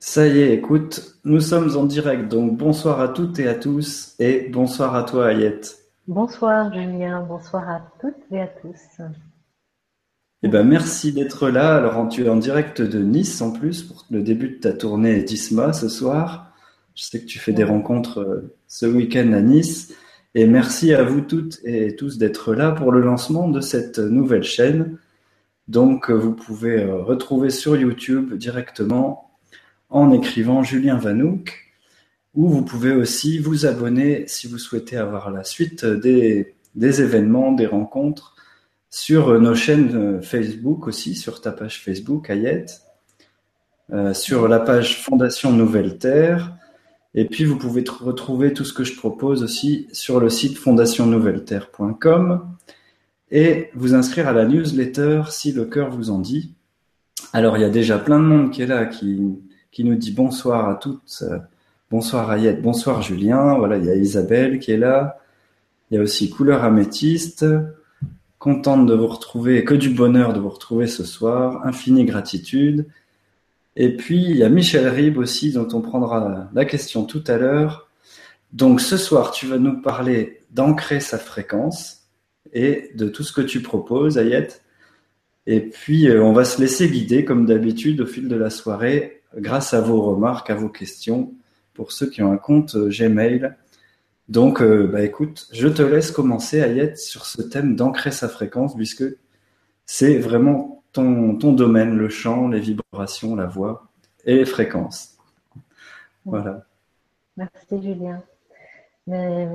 Ça y est, écoute, nous sommes en direct, donc bonsoir à toutes et à tous, et bonsoir à toi Ayette. Bonsoir Julien, bonsoir à toutes et à tous. Eh ben merci d'être là. Alors tu es en direct de Nice en plus pour le début de ta tournée d'ISMA ce soir. Je sais que tu fais des rencontres euh, ce week-end à Nice. Et merci à vous toutes et tous d'être là pour le lancement de cette nouvelle chaîne. Donc vous pouvez euh, retrouver sur YouTube directement en écrivant Julien Vanouk, ou vous pouvez aussi vous abonner si vous souhaitez avoir la suite des, événements, des rencontres sur nos chaînes euh, Facebook aussi, sur ta page Facebook, Ayette, euh, sur la page Fondation Nouvelle Terre, et puis vous pouvez retrouver tout ce que je propose aussi sur le site fondationnouvelleterre.com et vous inscrire à la newsletter si le cœur vous en dit. Alors il y a déjà plein de monde qui est là, qui, qui nous dit bonsoir à toutes. Bonsoir Ayette, bonsoir Julien. Voilà, il y a Isabelle qui est là. Il y a aussi Couleur Améthyste. Contente de vous retrouver, que du bonheur de vous retrouver ce soir. Infinie gratitude. Et puis, il y a Michel Rib aussi, dont on prendra la question tout à l'heure. Donc, ce soir, tu vas nous parler d'ancrer sa fréquence et de tout ce que tu proposes, Ayette. Et puis, euh, on va se laisser guider, comme d'habitude, au fil de la soirée, grâce à vos remarques, à vos questions, pour ceux qui ont un compte euh, Gmail. Donc, euh, bah écoute, je te laisse commencer, Ayette, sur ce thème d'ancrer sa fréquence, puisque c'est vraiment ton, ton domaine, le chant, les vibrations, la voix et les fréquences. Voilà. Merci, Julien. Mais,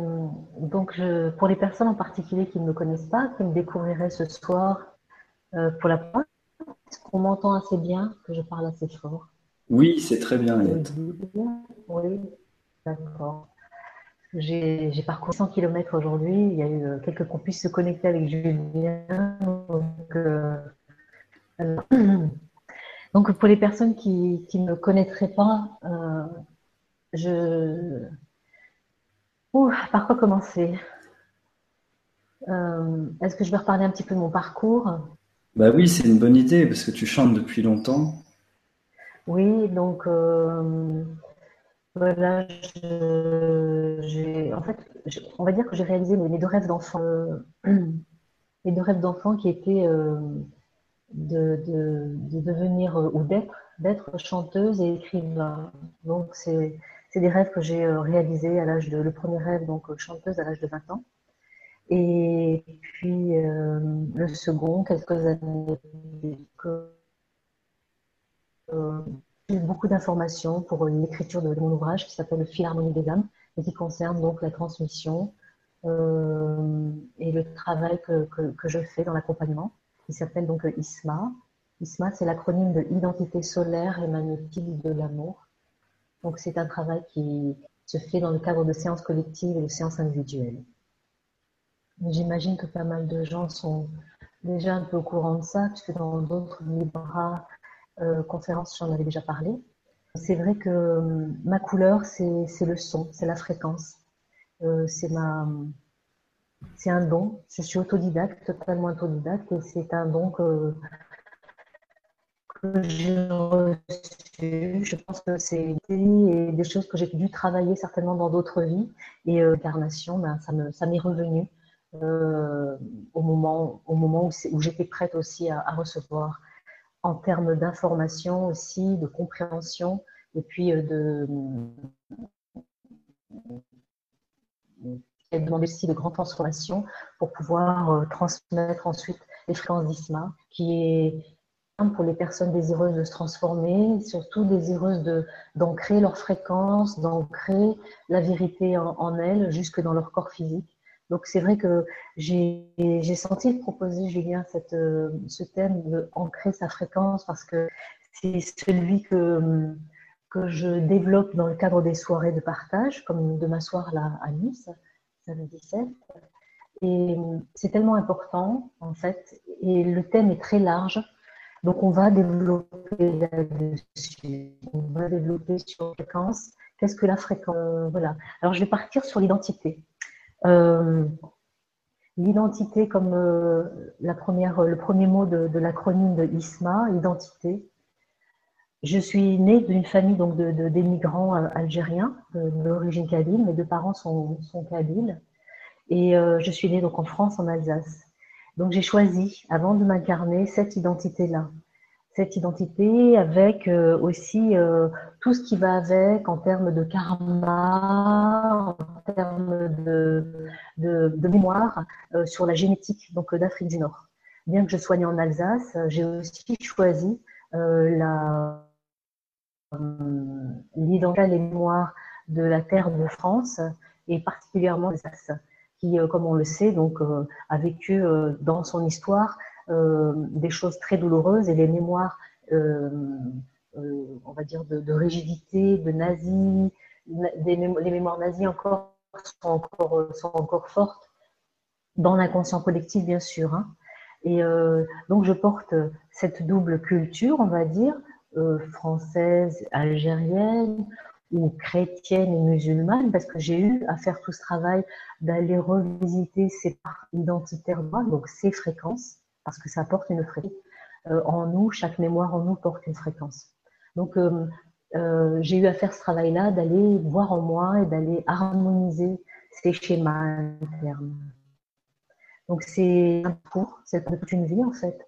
donc, je, pour les personnes en particulier qui ne me connaissent pas, qui me découvriraient ce soir euh, pour la première est-ce qu'on m'entend assez bien, que je parle assez fort? Oui, c'est très bien, Oui, d'accord. J'ai parcouru 100 km aujourd'hui. Il y a eu euh, quelques qu'on puisse se connecter avec Julien. Euh, donc, pour les personnes qui ne me connaîtraient pas, euh, je. par quoi commencer? Est-ce que je vais reparler un petit peu de mon parcours? Bah oui, c'est une bonne idée parce que tu chantes depuis longtemps. Oui, donc euh, voilà, en fait, on va dire que j'ai réalisé mes, deux rêves d'enfant, euh, deux rêves d'enfant qui étaient euh, de, devenir ou d'être, d'être chanteuse et écrivain. Donc c'est, des rêves que j'ai réalisés à l'âge de, le premier rêve, donc chanteuse à l'âge de 20 ans. Et puis le second, quelques années euh, beaucoup d'informations pour l'écriture de, mon ouvrage qui s'appelle Philharmonie des âmes et qui concerne donc la transmission euh, et le travail que, que, je fais dans l'accompagnement qui s'appelle donc ISMA. ISMA, c'est l'acronyme de Identité solaire et magnétique de l'amour. Donc c'est un travail qui se fait dans le cadre de séances collectives et de séances individuelles. J'imagine que pas mal de gens sont déjà un peu au courant de ça, puisque dans d'autres euh, conférence, j'en avais déjà parlé. C'est vrai que euh, ma couleur, c'est le son, c'est la fréquence. Euh, c'est un don. Je suis autodidacte, totalement autodidacte, et c'est un don que, j'ai reçu. Je pense que c'est des choses que j'ai dû travailler certainement dans d'autres vies. Et l'incarnation, ben, ça m'est revenu au moment, au moment où j'étais prête aussi à recevoir en termes d'information aussi, de compréhension, et puis euh, de. Elle demande aussi de grandes transformations pour pouvoir euh, transmettre ensuite les fréquences d'ISMA, qui est pour les personnes désireuses de se transformer, surtout désireuses d'ancrer leur fréquence, d'ancrer la vérité en elles, jusque dans leur corps physique. Donc c'est vrai que j'ai senti proposer, Julien, euh, ce thème de ancrer sa fréquence parce que c'est celui que, que je développe dans le cadre des soirées de partage, comme demain soir là à Nice, samedi 17. Et c'est tellement important, en fait, et le thème est très large. Donc on va développer là-dessus. On va développer sur la fréquence. Qu'est-ce que la fréquence Voilà. Alors je vais partir sur l'identité. Euh, l'identité comme euh, le premier mot de, l'acronyme de ISMA, identité. je suis née d'une famille donc de, d'émigrants euh, algériens d'origine kabyle. Mes deux parents sont, sont kabyles. Et je suis née donc en France, en Alsace. Donc j'ai choisi, avant de m'incarner, cette identité-là. Cette identité avec euh, aussi tout ce qui va avec en termes de karma, en termes de, de, mémoire sur la génétique donc d'Afrique du Nord. Bien que je sois née en Alsace, j'ai aussi choisi l'identité les mémoires de la terre de France et particulièrement l'Alsace, qui, euh, comme on le sait, donc, euh, a vécu euh, dans son histoire des choses très douloureuses et les mémoires, on va dire, de, rigidité, de nazis, les mémoires nazies encore sont encore, fortes dans l'inconscient collectif, bien sûr. Hein. Et donc, je porte cette double culture, on va dire, euh, française, algérienne ou chrétienne et musulmane, parce que j'ai eu à faire tout ce travail d'aller revisiter ces parts identitaires, donc ces fréquences, parce que ça porte une fréquence. Euh, en nous, chaque mémoire en nous porte une fréquence. Donc, euh, j'ai eu à faire ce travail-là, d'aller voir en moi et d'aller harmoniser ces schémas internes. Donc, c'est un cours, c'est toute une vie en fait,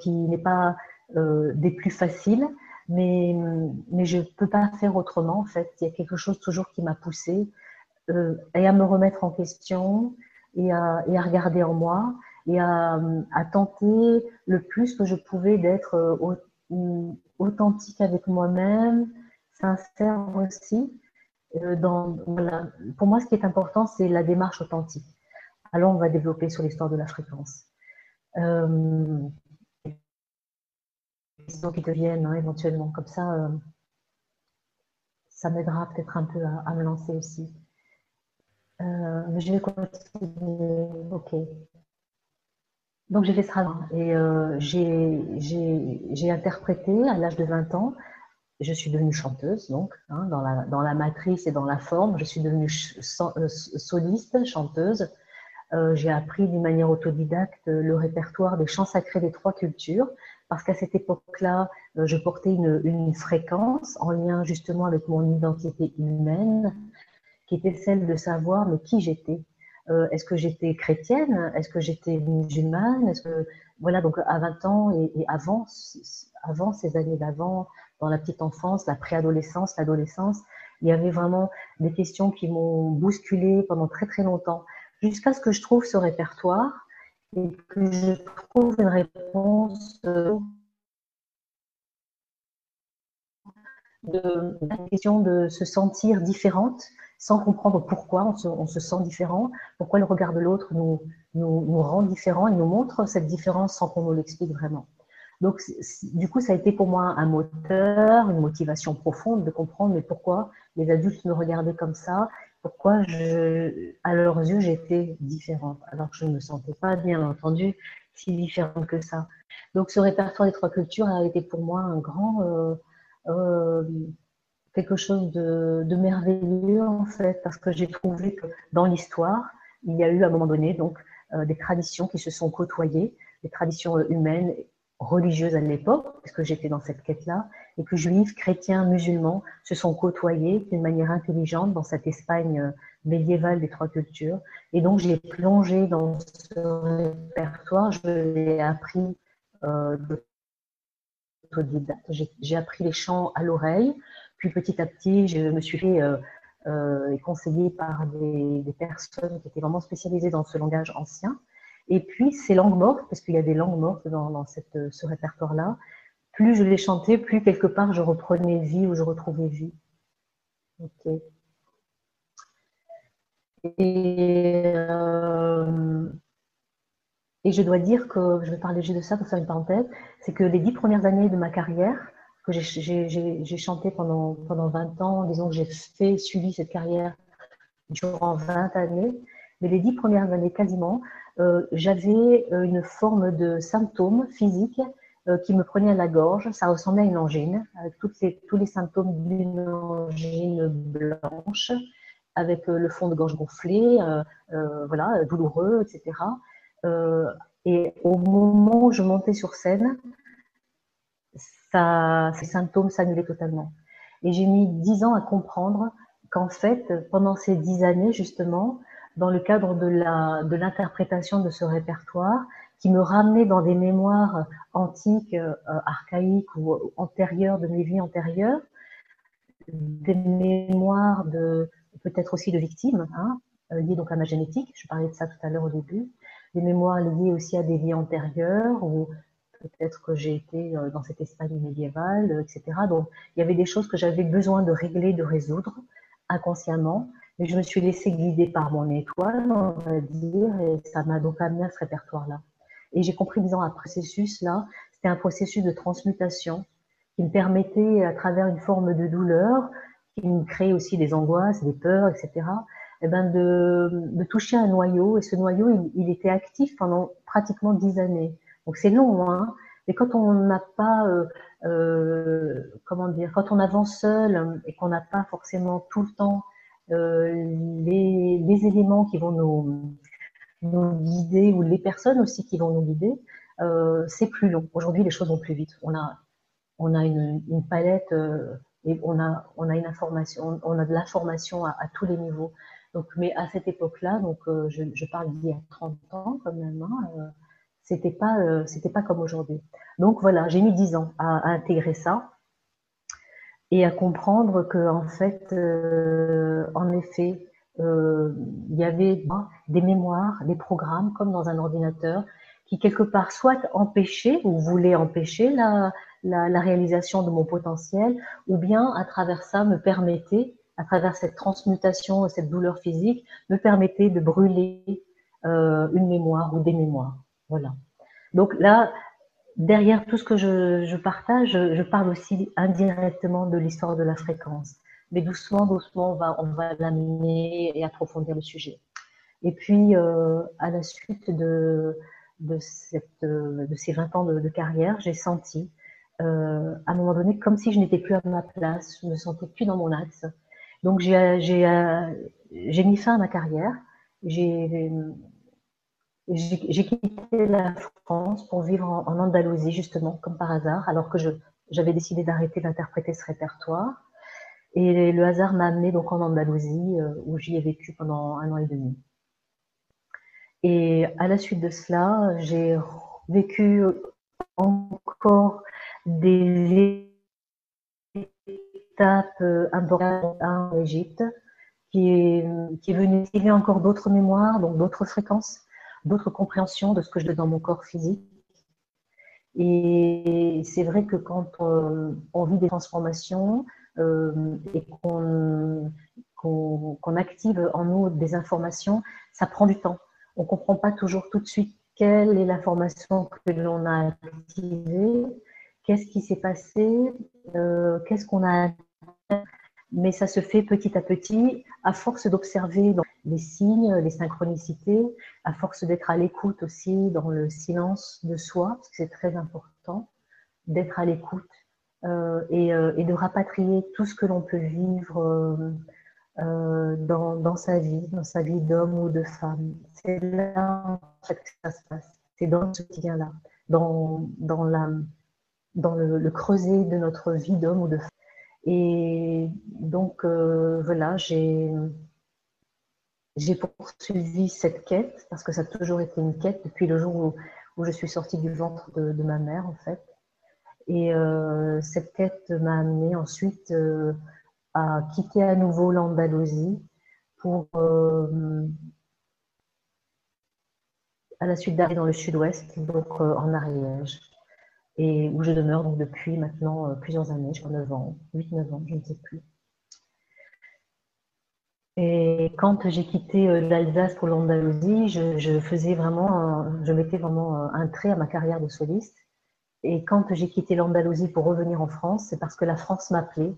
qui n'est pas euh, des plus faciles, mais, mais je ne peux pas faire autrement en fait. Il y a quelque chose toujours qui m'a poussée euh, et à me remettre en question et à regarder en moi et à, à, tenter le plus que je pouvais d'être euh, authentique avec moi-même, sincère aussi. Voilà. Pour moi, ce qui est important, c'est la démarche authentique. Alors, on va développer sur l'histoire de la fréquence. Euh, qui deviennent hein, éventuellement. Comme ça, euh, ça m'aidera peut-être un peu à, me lancer aussi. Euh, je vais continuer. Ok. Donc j'ai fait ce et euh, j'ai interprété à l'âge de 20 ans. Je suis devenue chanteuse, donc, hein, dans, la, dans la matrice et dans la forme. Je suis devenue soliste, chanteuse. j'ai appris d'une manière autodidacte le répertoire des chants sacrés des trois cultures parce qu'à cette époque-là, euh, je portais une, fréquence en lien justement avec mon identité humaine, qui était celle de savoir mais qui j'étais. Euh, est-ce que j'étais chrétienne? Est-ce que j'étais musulmane? Voilà donc à 20 ans et, avant, avant ces années d'avant, dans la petite enfance, la préadolescence, l'adolescence, il y avait vraiment des questions qui m'ont bousculé pendant très très longtemps, jusqu'à ce que je trouve ce répertoire et que je trouve une réponse euh, de la question de se sentir différente sans comprendre pourquoi on se, sent différent, pourquoi le regard de l'autre nous, rend différents et nous montre cette différence sans qu'on nous l'explique vraiment. Donc, du coup, ça a été pour moi un moteur, une motivation profonde de comprendre mais pourquoi les adultes me regardaient comme ça? Pourquoi à leurs yeux j'étais différente, alors que je ne me sentais pas, bien entendu, si différente que ça. Donc ce répertoire des trois cultures a été pour moi un grand, euh, euh, quelque chose de, merveilleux en fait, parce que j'ai trouvé que dans l'histoire, il y a eu à un moment donné donc euh, des traditions qui se sont côtoyées, des traditions humaines religieuses à l'époque, parce que j'étais dans cette quête-là, et que juifs, chrétiens, musulmans se sont côtoyés d'une manière intelligente dans cette Espagne euh, médiévale des trois cultures. Et donc j'ai plongé dans ce répertoire, je l'ai appris euh, j'ai appris les chants à l'oreille, petit à petit je me suis fait euh, euh conseiller par des, personnes qui étaient vraiment spécialisées dans ce langage ancien. Et puis, ces langues mortes, parce qu'il y a des langues mortes dans, cette, ce répertoire-là, plus je les chantais, plus quelque part je reprenais vie ou je retrouvais vie. Et, euh, et, je dois dire que, je vais parler juste de ça pour faire une parenthèse, c'est que les dix premières années de ma carrière, que j'ai chanté pendant, pendant 20 ans, disons que j'ai fait, suivi cette carrière durant 20 années, mais les dix premières années quasiment, euh, j'avais euh, une forme de symptômes physiques euh, qui me prenaient à la gorge. Ça ressemblait à une angine, avec toutes les, tous les symptômes d'une angine blanche, avec le fond de gorge gonflé, voilà, douloureux, etc. et au moment où je montais sur scène, ces symptômes s'annulaient totalement. Et j'ai mis dix ans à comprendre qu'en fait, pendant ces dix années, justement, dans le cadre de la de l'interprétation de ce répertoire, qui me ramenait dans des mémoires antiques, euh, archaïques ou antérieures de mes vies antérieures, des mémoires de peut-être aussi de victimes, hein, liées donc à ma génétique. Je parlais de ça tout à l'heure au début. Des mémoires liées aussi à des vies antérieures ou peut-être que j'ai été euh, dans cette Espagne médiévale, etc. Donc il y avait des choses que j'avais besoin de régler, de résoudre inconsciemment. Mais je me suis laissée guider par mon étoile, on va dire, et ça m'a donc amené à ce répertoire-là. Et j'ai compris, disant, un processus-là, c'était un processus de transmutation qui me permettait, à travers une forme de douleur, qui me créait aussi des angoisses, des peurs, etc., eh ben de, de, toucher un noyau. Et ce noyau, il, était actif pendant pratiquement dix années. Donc c'est long, hein. Mais quand on n'a pas, euh, euh, comment dire, quand on avance seul et qu'on n'a pas forcément tout le temps euh, les, les, éléments qui vont nous, nous guider ou les personnes aussi qui vont nous guider, euh, c'est plus long. Aujourd'hui, les choses vont plus vite. On a, on a une, une palette euh, et on a, on a une information, on a de l'information à, à, tous les niveaux. Donc, mais à cette époque-là, donc euh, je, je, parle d'il y a 30 ans quand même, hein, euh, c'était pas, euh, pas comme aujourd'hui. Donc voilà, j'ai mis 10 ans à, intégrer ça et à comprendre que en fait, en effet, euh, il y avait des mémoires, des programmes, comme dans un ordinateur, qui quelque part soit empêchaient ou voulaient empêcher la, réalisation de mon potentiel, ou bien à travers ça me permettaient, à travers cette transmutation, cette douleur physique, me permettait de brûler euh, une mémoire ou des mémoires. Voilà. Donc là, derrière tout ce que je, partage, je parle aussi indirectement de l'histoire de la fréquence mais doucement, doucement, on va, l'amener et approfondir le sujet. Et puis, euh, à la suite de, de ces 20 ans de, carrière, j'ai senti, euh, à un moment donné, comme si je n'étais plus à ma place, je me sentais plus dans mon axe. Donc, j'ai, euh, mis fin à ma carrière. J'ai quitté la France pour vivre en, Andalousie, justement, comme par hasard, alors que j'avais décidé d'arrêter d'interpréter ce répertoire. Et le hasard m'a amené donc en Andalousie, euh, où j'y ai vécu pendant un an et demi. Et à la suite de cela, j'ai vécu encore des étapes importantes en Égypte, qui est, qui est venu tirer encore d'autres mémoires, donc d'autres fréquences, d'autres compréhensions de ce que je fais dans mon corps physique. Et c'est vrai que quand on, on vit des transformations, euh, et qu'on qu active en nous des informations, ça prend du temps. On ne comprend pas toujours tout de suite quelle est l'information que l'on a activée, qu'est-ce qui s'est passé, euh, qu'est-ce qu'on a mais ça se fait petit à petit, à force d'observer les signes, les synchronicités, à force d'être à l'écoute aussi dans le silence de soi, parce que c'est très important d'être à l'écoute euh, et, euh, et, de rapatrier tout ce que l'on peut vivre euh, dans, sa vie, dans sa vie d'homme ou de femme. C'est là que ça se passe. C'est dans ce quotidien-là, dans, le creuset de notre vie d'homme ou de femme. Et donc, euh, voilà, j'ai poursuivi cette quête parce que ça a toujours été une quête depuis le jour où, je suis sortie du ventre de, ma mère, en fait. Et euh, cette quête m'a amené ensuite euh, à quitter à nouveau l'Andalousie pour, à la suite d'arriver dans le sud-ouest, donc en Ariège, et où je demeure depuis maintenant euh, plusieurs années, je crois 9 ans, 8-9 ans, je ne sais plus. Et quand j'ai quitté euh, l'Alsace pour l'Andalousie, je, faisais vraiment, je mettais vraiment un trait à ma carrière de soliste et quand j'ai quitté l'Andalousie pour revenir en France, c'est parce que la France m'appelait.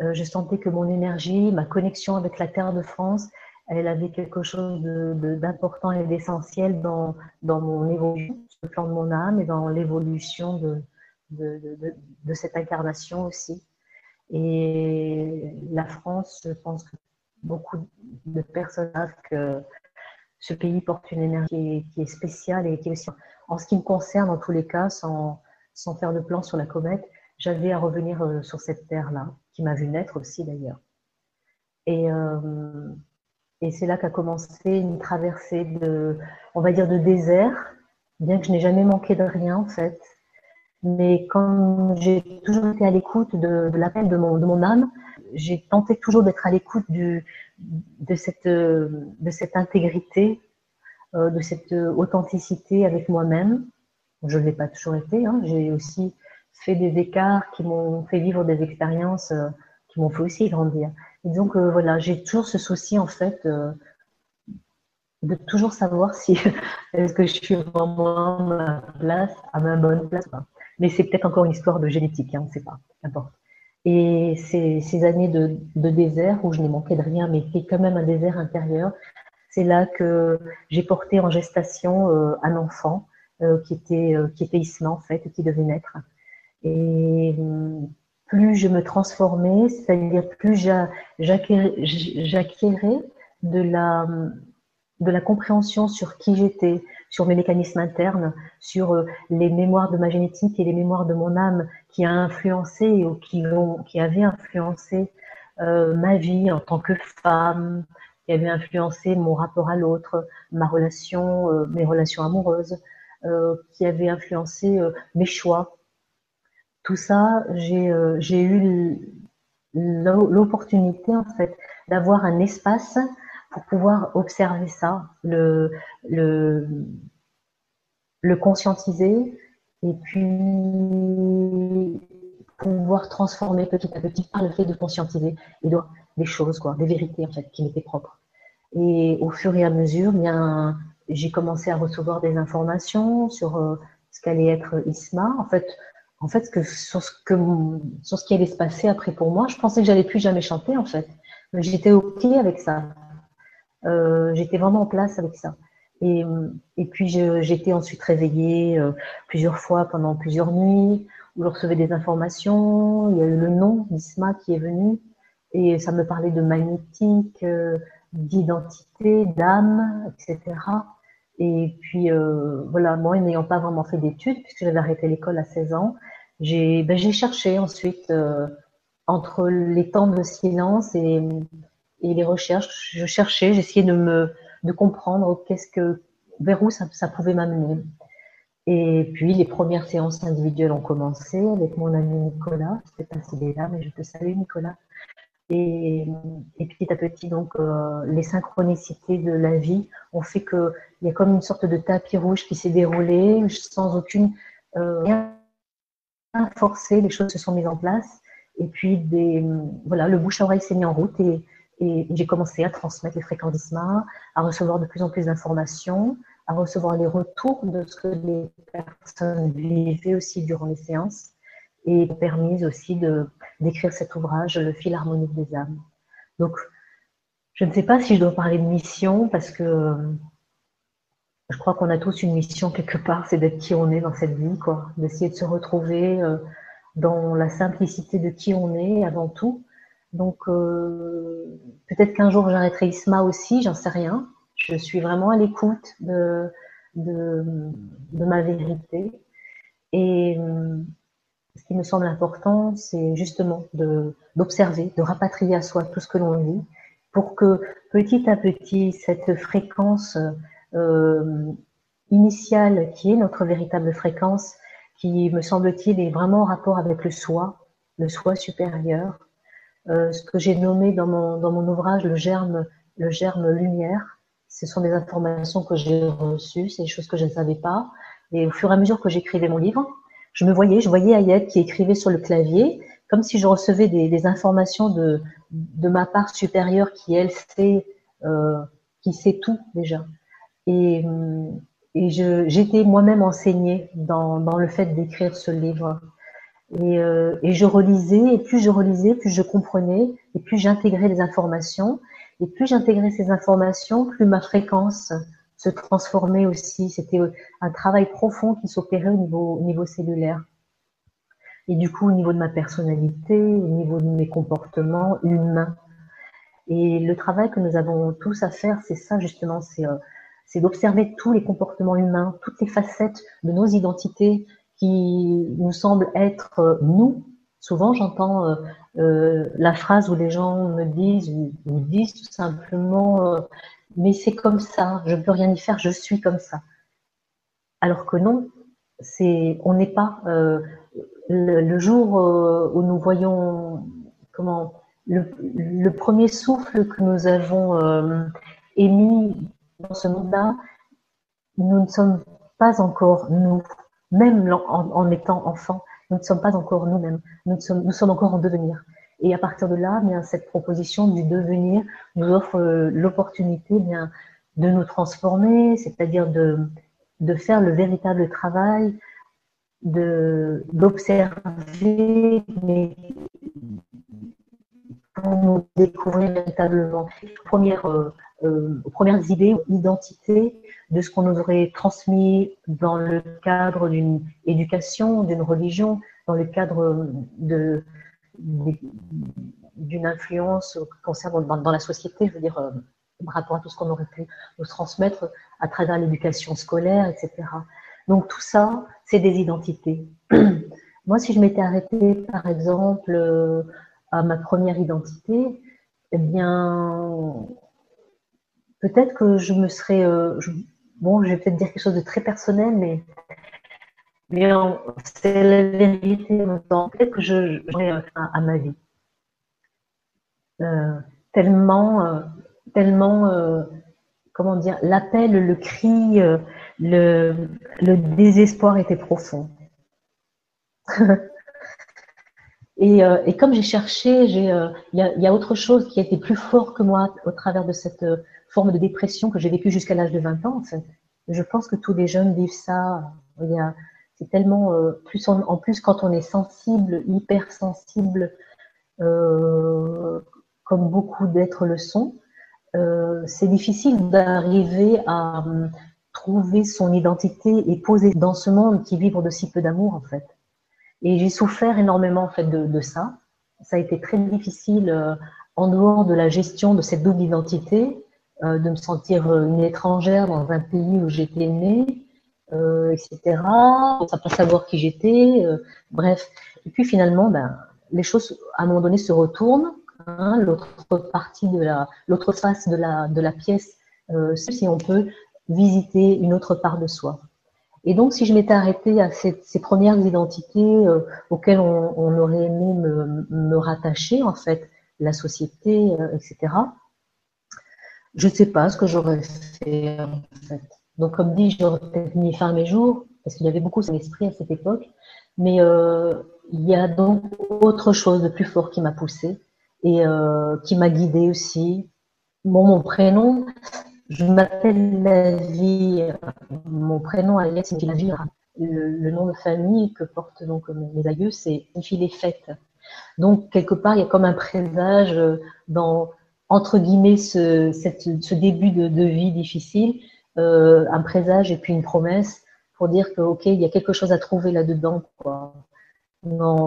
Euh, je sentais que mon énergie, ma connexion avec la terre de France, elle avait quelque chose d'important et d'essentiel dans, mon évolution, sur le plan de mon âme et dans l'évolution de, cette incarnation aussi. Et la France, je pense que beaucoup de personnes savent que ce pays porte une énergie qui est spéciale et qui est aussi, en ce qui me concerne, en tous les cas, sans, sans faire de plan sur la comète, j'avais à revenir euh, sur cette terre-là, qui m'a vu naître aussi d'ailleurs. Et, euh, et c'est là qu'a commencé une traversée de, on va dire, de désert, bien que je n'ai jamais manqué de rien en fait. Mais comme j'ai toujours été à l'écoute de, l'appel de mon, de mon âme, j'ai tenté toujours d'être à l'écoute de cette, de cette intégrité, euh, de cette authenticité avec moi-même. Je ne l'ai pas toujours été. Hein. J'ai aussi fait des écarts qui m'ont fait vivre des expériences euh, qui m'ont fait aussi grandir. Et donc euh, voilà, j'ai toujours ce souci en fait de toujours savoir si est-ce que je suis vraiment à ma place, à ma bonne place. Mais c'est peut-être encore une histoire de génétique, hein, on ne sait pas, n'importe. Et ces, années de, désert où je n'ai manqué de rien, mais qui est quand même un désert intérieur, c'est là que j'ai porté en gestation euh, un enfant euh, qui était euh, qui était Isma en fait, qui devait naître. Et plus je me transformais, c'est-à-dire plus j'acquérais de la compréhension sur qui j'étais, sur mes mécanismes internes, sur euh, les mémoires de ma génétique et les mémoires de mon âme qui avaient influencé euh, ma vie en tant que femme, qui avait influencé mon rapport à l'autre, ma relation, euh, mes relations amoureuses, qui avait influencé mes choix. Tout ça, j'ai j'ai eu l'opportunité en fait d'avoir un espace pour pouvoir observer ça, le, le, le conscientiser et puis pouvoir transformer petit à petit par le fait de conscientiser et de, des choses, quoi, des vérités en fait qui m'étaient propres. Et au fur et à mesure, bien, j'ai commencé à recevoir des informations sur euh, ce qu'allait être ISMA. En fait, en fait, sur ce qui allait se passer après pour moi, je pensais que j'allais plus jamais chanter en fait. J'étais ok avec ça. Euh, j'étais vraiment en place avec ça. Et, puis j'étais ensuite réveillée euh, plusieurs fois pendant plusieurs nuits, où je recevais des informations. Il y a eu le nom d'Isma qui est venu, et ça me parlait de magnétique, euh, d'identité, d'âme, etc. Et puis euh, voilà, moi n'ayant pas vraiment fait d'études, puisque j'avais arrêté l'école à 16 ans, j'ai ben, cherché ensuite entre les temps de silence et, et les recherches, je cherchais, j'essayais de me de comprendre qu'est-ce que vers où ça, pouvait m'amener. Et puis les premières séances individuelles ont commencé avec mon ami Nicolas. Je sais pas s'il est là, mais je te salue Nicolas. Et, et petit à petit, donc, euh, les synchronicités de la vie ont fait qu'il y a comme une sorte de tapis rouge qui s'est déroulé sans aucune euh, forcé. Les choses se sont mises en place. Et puis, voilà, le bouche à oreille s'est mis en route et, j'ai commencé à transmettre les fréquences d'ISMA, à recevoir de plus en plus d'informations, à recevoir les retours de ce que les personnes vivaient aussi durant les séances et permis aussi d'écrire cet ouvrage, Le fil harmonique des âmes. Donc, je ne sais pas si je dois parler de mission parce que je crois qu'on a tous une mission quelque part, c'est d'être qui on est dans cette vie, quoi, d'essayer de se retrouver euh, dans la simplicité de qui on est avant tout donc euh, peut-être qu'un jour j'arrêterai Isma aussi, j'en sais rien. Je suis vraiment à l'écoute de, de, de, ma vérité. Et ce qui me semble important, c'est justement d'observer, de, rapatrier à soi tout ce que l'on vit, pour que petit à petit, cette fréquence initiale, qui est notre véritable fréquence, qui me semble-t-il est vraiment en rapport avec le soi, le soi supérieur, euh, ce que j'ai nommé dans mon, dans mon ouvrage le germe, le germe lumière. Ce sont des informations que j'ai reçues, c'est des choses que je ne savais pas. Et au fur et à mesure que j'écrivais mon livre, je me voyais, je voyais Ayette qui écrivait sur le clavier, comme si je recevais des, des informations de, de ma part supérieure qui, elle, sait, euh, qui sait tout déjà. Et, et j'étais moi-même enseignée dans, dans le fait d'écrire ce livre. Et, euh, et, je relisais, et plus je relisais, plus je comprenais, et plus j'intégrais les informations. Et plus j'intégrais ces informations, plus ma fréquence se transformait aussi. C'était un travail profond qui s'opérait au niveau, au niveau cellulaire. Et du coup, au niveau de ma personnalité, au niveau de mes comportements humains. Et le travail que nous avons tous à faire, c'est ça justement, c'est euh, d'observer tous les comportements humains, toutes les facettes de nos identités qui nous semble être nous. Souvent, j'entends la phrase où les gens me disent ou, disent tout simplement mais c'est comme ça, je ne peux rien y faire, je suis comme ça. Alors que non, c'est, on n'est pas le, jour où nous voyons comment le, premier souffle que nous avons euh, émis dans ce monde-là, nous ne sommes pas encore nous, même en, étant enfants, nous ne sommes pas encore nous-mêmes, nous, sommes, encore en devenir. Et à partir de là, bien, cette proposition du devenir nous offre euh, l'opportunité bien, de nous transformer, c'est-à-dire de, faire le véritable travail, d'observer, mais pour nous découvrir véritablement premières, euh, euh, premières idées identités de ce qu'on nous aurait transmis dans le cadre d'une éducation, d'une religion, dans le cadre de, d'une influence concernant dans, dans, la société, je veux dire, euh, par rapport à tout ce qu'on aurait pu nous transmettre à travers l'éducation scolaire, etc. Donc tout ça, c'est des identités. Moi, si je m'étais arrêtée, par exemple, à ma première identité, eh bien, peut-être que je me serais. Euh, bon, je vais peut-être dire quelque chose de très personnel, mais, c'est la vérité Peut-être que je j'aurais à, ma vie. Euh, tellement, euh, tellement, comment dire, l'appel, le cri, le, désespoir était profond. Et, comme j'ai cherché, il y, a, autre chose qui a été plus fort que moi au travers de cette forme de dépression que j'ai vécue jusqu'à l'âge de 20 ans. Je pense que tous les jeunes vivent ça. C'est tellement plus en, plus quand on est sensible, hyper sensible, comme beaucoup d'êtres le sont. c'est difficile d'arriver à trouver son identité et poser dans ce monde qui vibre de si peu d'amour en fait. Et j'ai souffert énormément en fait de, ça. Ça a été très difficile euh, en dehors de la gestion de cette double identité, euh, de me sentir euh, une étrangère dans un pays où j'étais née, etc. Ça pas savoir qui j'étais, bref. Et puis finalement, ben, les choses à un moment donné se retournent. Hein, l'autre partie de la, l'autre face de la de la pièce, si on peut visiter une autre part de soi. Et donc, si je m'étais arrêtée à ces, premières identités euh, auxquelles on, aurait aimé me, me, rattacher, en fait, la société, euh, etc., je ne sais pas ce que j'aurais fait. Donc, comme dit, j'aurais peut-être mis fin à mes jours, parce qu'il y avait beaucoup son esprit à cette époque, mais euh, il y a donc autre chose de plus fort qui m'a poussée et euh, qui m'a guidée aussi. Bon, mon prénom, je m'appelle la vie. Mon prénom Aliette signifie la vie. Le, nom de famille que portent donc mes aïeux, c'est signifie les fêtes. Donc quelque part, il y a comme un présage dans entre guillemets ce, cette, ce début de, de, vie difficile, euh, un présage et puis une promesse pour dire que ok, il y a quelque chose à trouver là-dedans. Quoi.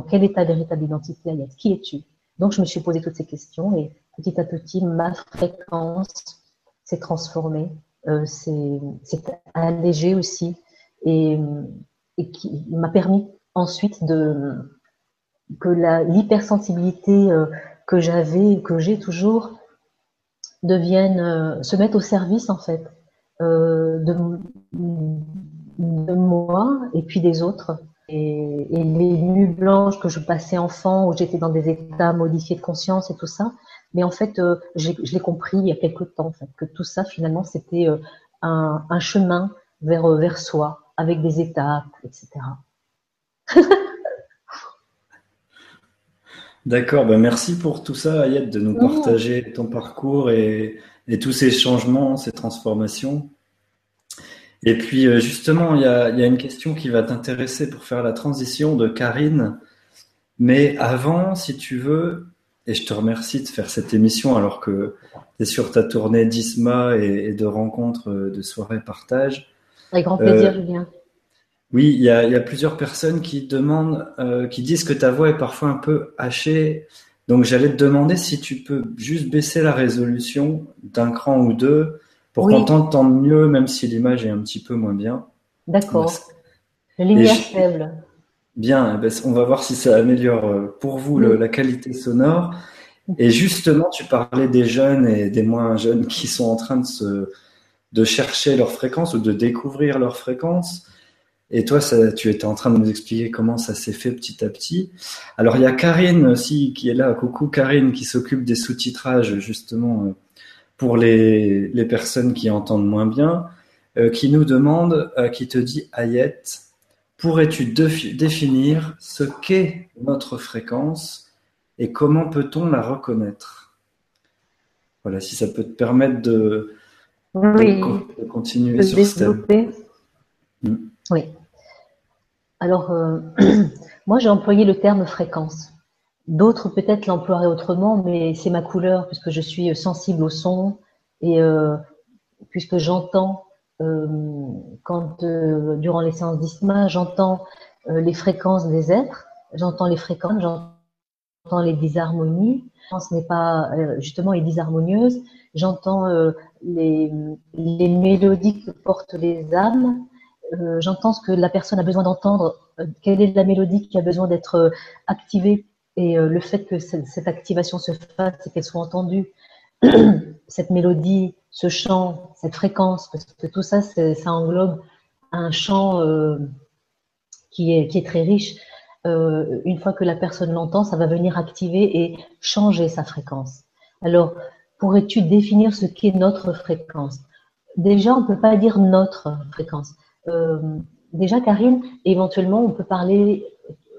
Quelle est ta véritable identité, Aliette Qui es-tu? Donc je me suis posé toutes ces questions et petit à petit, ma fréquence s'est transformé, euh, c'est allégé aussi et, et qui m'a permis ensuite de que l'hypersensibilité euh, que j'avais, que j'ai toujours, devienne, euh, se mette au service en fait euh, de, de, moi et puis des autres. Et, et, les nuits blanches que je passais enfant, où j'étais dans des états modifiés de conscience et tout ça, mais en fait, euh, je l'ai compris il y a quelque temps, en fait, que tout ça, finalement, c'était euh, un, un, chemin vers, euh, vers soi, avec des étapes, etc. D'accord, ben merci pour tout ça, Ayette, de nous partager ton parcours et, et, tous ces changements, ces transformations. Et puis, justement, il y a, il y a une question qui va t'intéresser pour faire la transition de Karine. Mais avant, si tu veux, et je te remercie de faire cette émission alors que tu es sur ta tournée d'ISMA et, de rencontres, euh, de soirées partage. Avec grand plaisir, euh, Julien. Oui, il y, a, plusieurs personnes qui demandent, euh, qui disent que ta voix est parfois un peu hachée. Donc j'allais te demander si tu peux juste baisser la résolution d'un cran ou deux pour qu'on t'entende mieux, même si l'image est un petit peu moins bien. D'accord. Lumière faible. Bien, eh ben, on va voir si ça améliore euh, pour vous la qualité sonore. Et justement, tu parlais des jeunes et des moins jeunes qui sont en train de, se, de chercher leur fréquence ou de découvrir leur fréquence. Et toi, ça, tu étais en train de nous expliquer comment ça s'est fait petit à petit. Alors, il y a Karine aussi qui est là. Coucou Karine, qui s'occupe des sous-titrages justement euh, pour les, les, personnes qui entendent moins bien, euh, qui nous demande, euh, qui te dit Ayette, pourrais-tu définir ce qu'est notre fréquence et comment peut-on la reconnaître? Voilà, si ça peut te permettre de, de, continuer sur ce thème. Hmm. Oui. Alors, euh, moi, j'ai employé le terme fréquence. D'autres peut-être l'emploieraient autrement, mais c'est ma couleur puisque je suis sensible au son et euh, puisque j'entends euh, quand durant les séances d'ISMA, j'entends les fréquences des êtres, j'entends les fréquences, j'entends les disharmonies. Ce n'est pas justement les disharmonieuses. J'entends les, les mélodies que portent les âmes euh, j'entends ce que la personne a besoin d'entendre, euh, quelle est la mélodie qui a besoin d'être euh, activée et le fait que cette activation se fasse et qu'elle soit entendue, cette mélodie, ce chant, cette fréquence, parce que tout ça, ça englobe un chant qui, est, qui est très riche. une fois que la personne l'entend, ça va venir activer et changer sa fréquence. Alors, pourrais-tu définir ce qu'est notre fréquence? Déjà, on ne peut pas dire notre fréquence. Euh, déjà, Karine, éventuellement, on peut parler,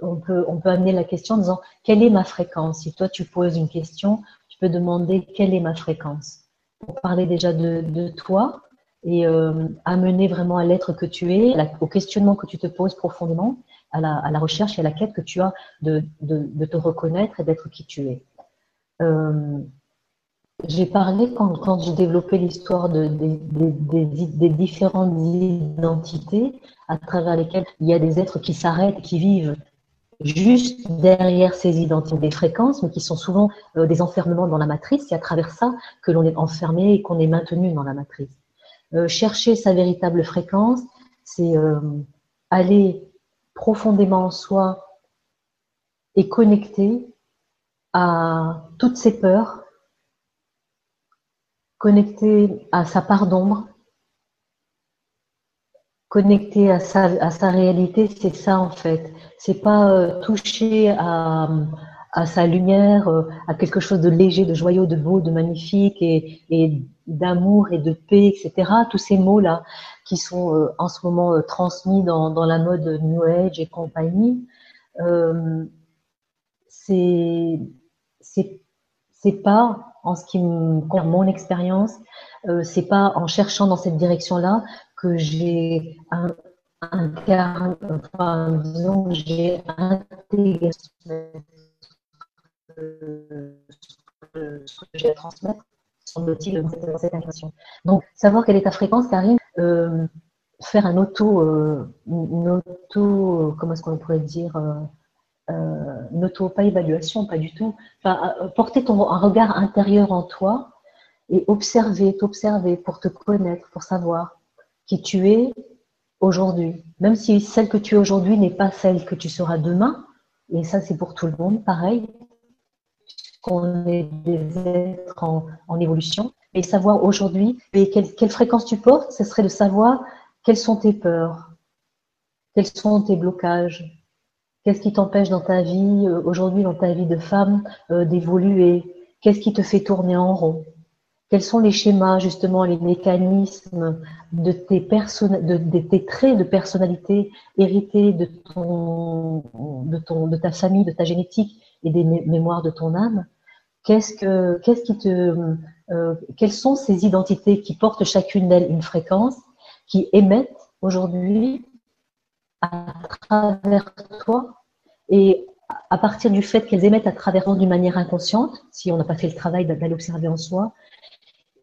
on peut, on peut amener la question en disant quelle est ma fréquence? Si toi, tu poses une question, tu peux demander quelle est ma fréquence? Pour parler déjà de, toi et euh, amener vraiment à l'être que tu es, au questionnement que tu te poses profondément, à la, recherche et à la quête que tu as de te reconnaître et d'être qui tu es. Euh, j'ai parlé quand, quand j'ai développé l'histoire de, des différentes identités à travers lesquelles il y a des êtres qui s'arrêtent, qui vivent juste derrière ces identités, des fréquences, mais qui sont souvent euh, des enfermements dans la matrice. C'est à travers ça que l'on est enfermé et qu'on est maintenu dans la matrice. Euh, chercher sa véritable fréquence, c'est euh, aller profondément en soi et connecter à toutes ces peurs, connecté à sa part d'ombre, connecté à sa, à sa réalité, c'est ça en fait. C'est pas euh, toucher à, à, sa lumière, euh, à quelque chose de léger, de joyeux, de beau, de magnifique et, et d'amour et de paix, etc. Tous ces mots-là qui sont euh, en ce moment transmis dans, dans, la mode New Age et compagnie, c'est c'est pas en ce qui me concerne mon expérience, euh, c'est pas en cherchant dans cette direction-là que j'ai un, un, enfin, disons j'ai intégré ce que j'ai à transmettre, semble-t-il, dans cette intention. Donc, savoir quelle est ta fréquence, Karine, euh, faire un auto, euh, une auto, comment est-ce qu'on pourrait dire, euh, euh, n'auto pas du tout. Euh, porter ton, un regard intérieur en toi et observer, t'observer pour te connaître, pour savoir qui tu es aujourd'hui. Même si celle que tu es aujourd'hui n'est pas celle que tu seras demain, et ça c'est pour tout le monde, pareil, qu'on est des êtres en, évolution, et savoir aujourd'hui quelle fréquence tu portes, ce serait de savoir quelles sont tes peurs, quels sont tes blocages, Qu'est-ce qui t'empêche dans ta vie, euh, aujourd'hui, dans ta vie de femme, euh, d'évoluer? Qu'est-ce qui te fait tourner en rond? Quels sont les schémas, justement, les mécanismes de tes, de, tes traits de personnalité hérités de, ton, de, ton, de ta famille, de ta génétique et des mémoires de ton âme? Qu'est-ce que, qu'est-ce qui te, euh, quelles sont ces identités qui portent chacune d'elles une fréquence, qui émettent aujourd'hui à travers toi et à partir du fait qu'elles émettent à travers toi d'une manière inconsciente, si on n'a pas fait le travail d'aller observer en soi.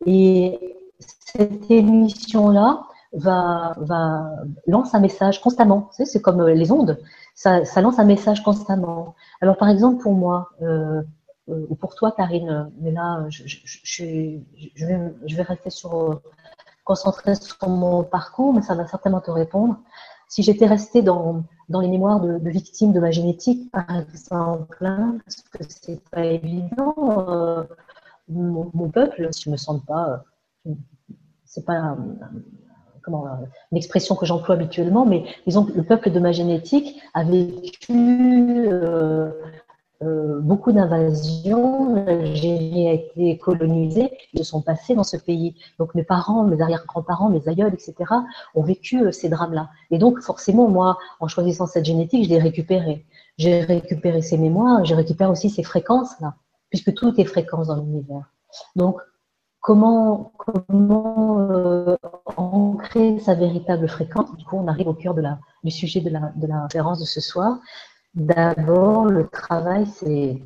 Et cette émission-là va, va, lance un message constamment. c'est comme les ondes, ça, ça, lance un message constamment. Alors par exemple pour moi, euh, euh ou pour toi Karine, mais là je, je, je, je vais, rester sur concentrer sur mon parcours, mais ça va certainement te répondre. Si j'étais restée dans, dans les mémoires de, victimes de ma génétique, par exemple, hein, parce que c'est pas évident, euh, mon, peuple, si je me sens pas, euh, c'est pas comment, une expression que j'emploie habituellement, mais disons que le peuple de ma génétique a vécu euh, beaucoup d'invasions, l'Algérie a été colonisée, ils sont passés dans ce pays. Donc mes parents, mes arrière-grands-parents, mes aïeuls, etc., ont vécu euh, ces drames-là. Et donc forcément, moi, en choisissant cette génétique, je l'ai récupérée. J'ai récupéré ces mémoires, j'ai récupéré aussi ces fréquences-là, puisque tout est fréquence dans l'univers. Donc, comment, comment euh, ancrer sa véritable fréquence? Du coup, on arrive au cœur du sujet de la, de la de ce soir. D'abord, le travail, c'est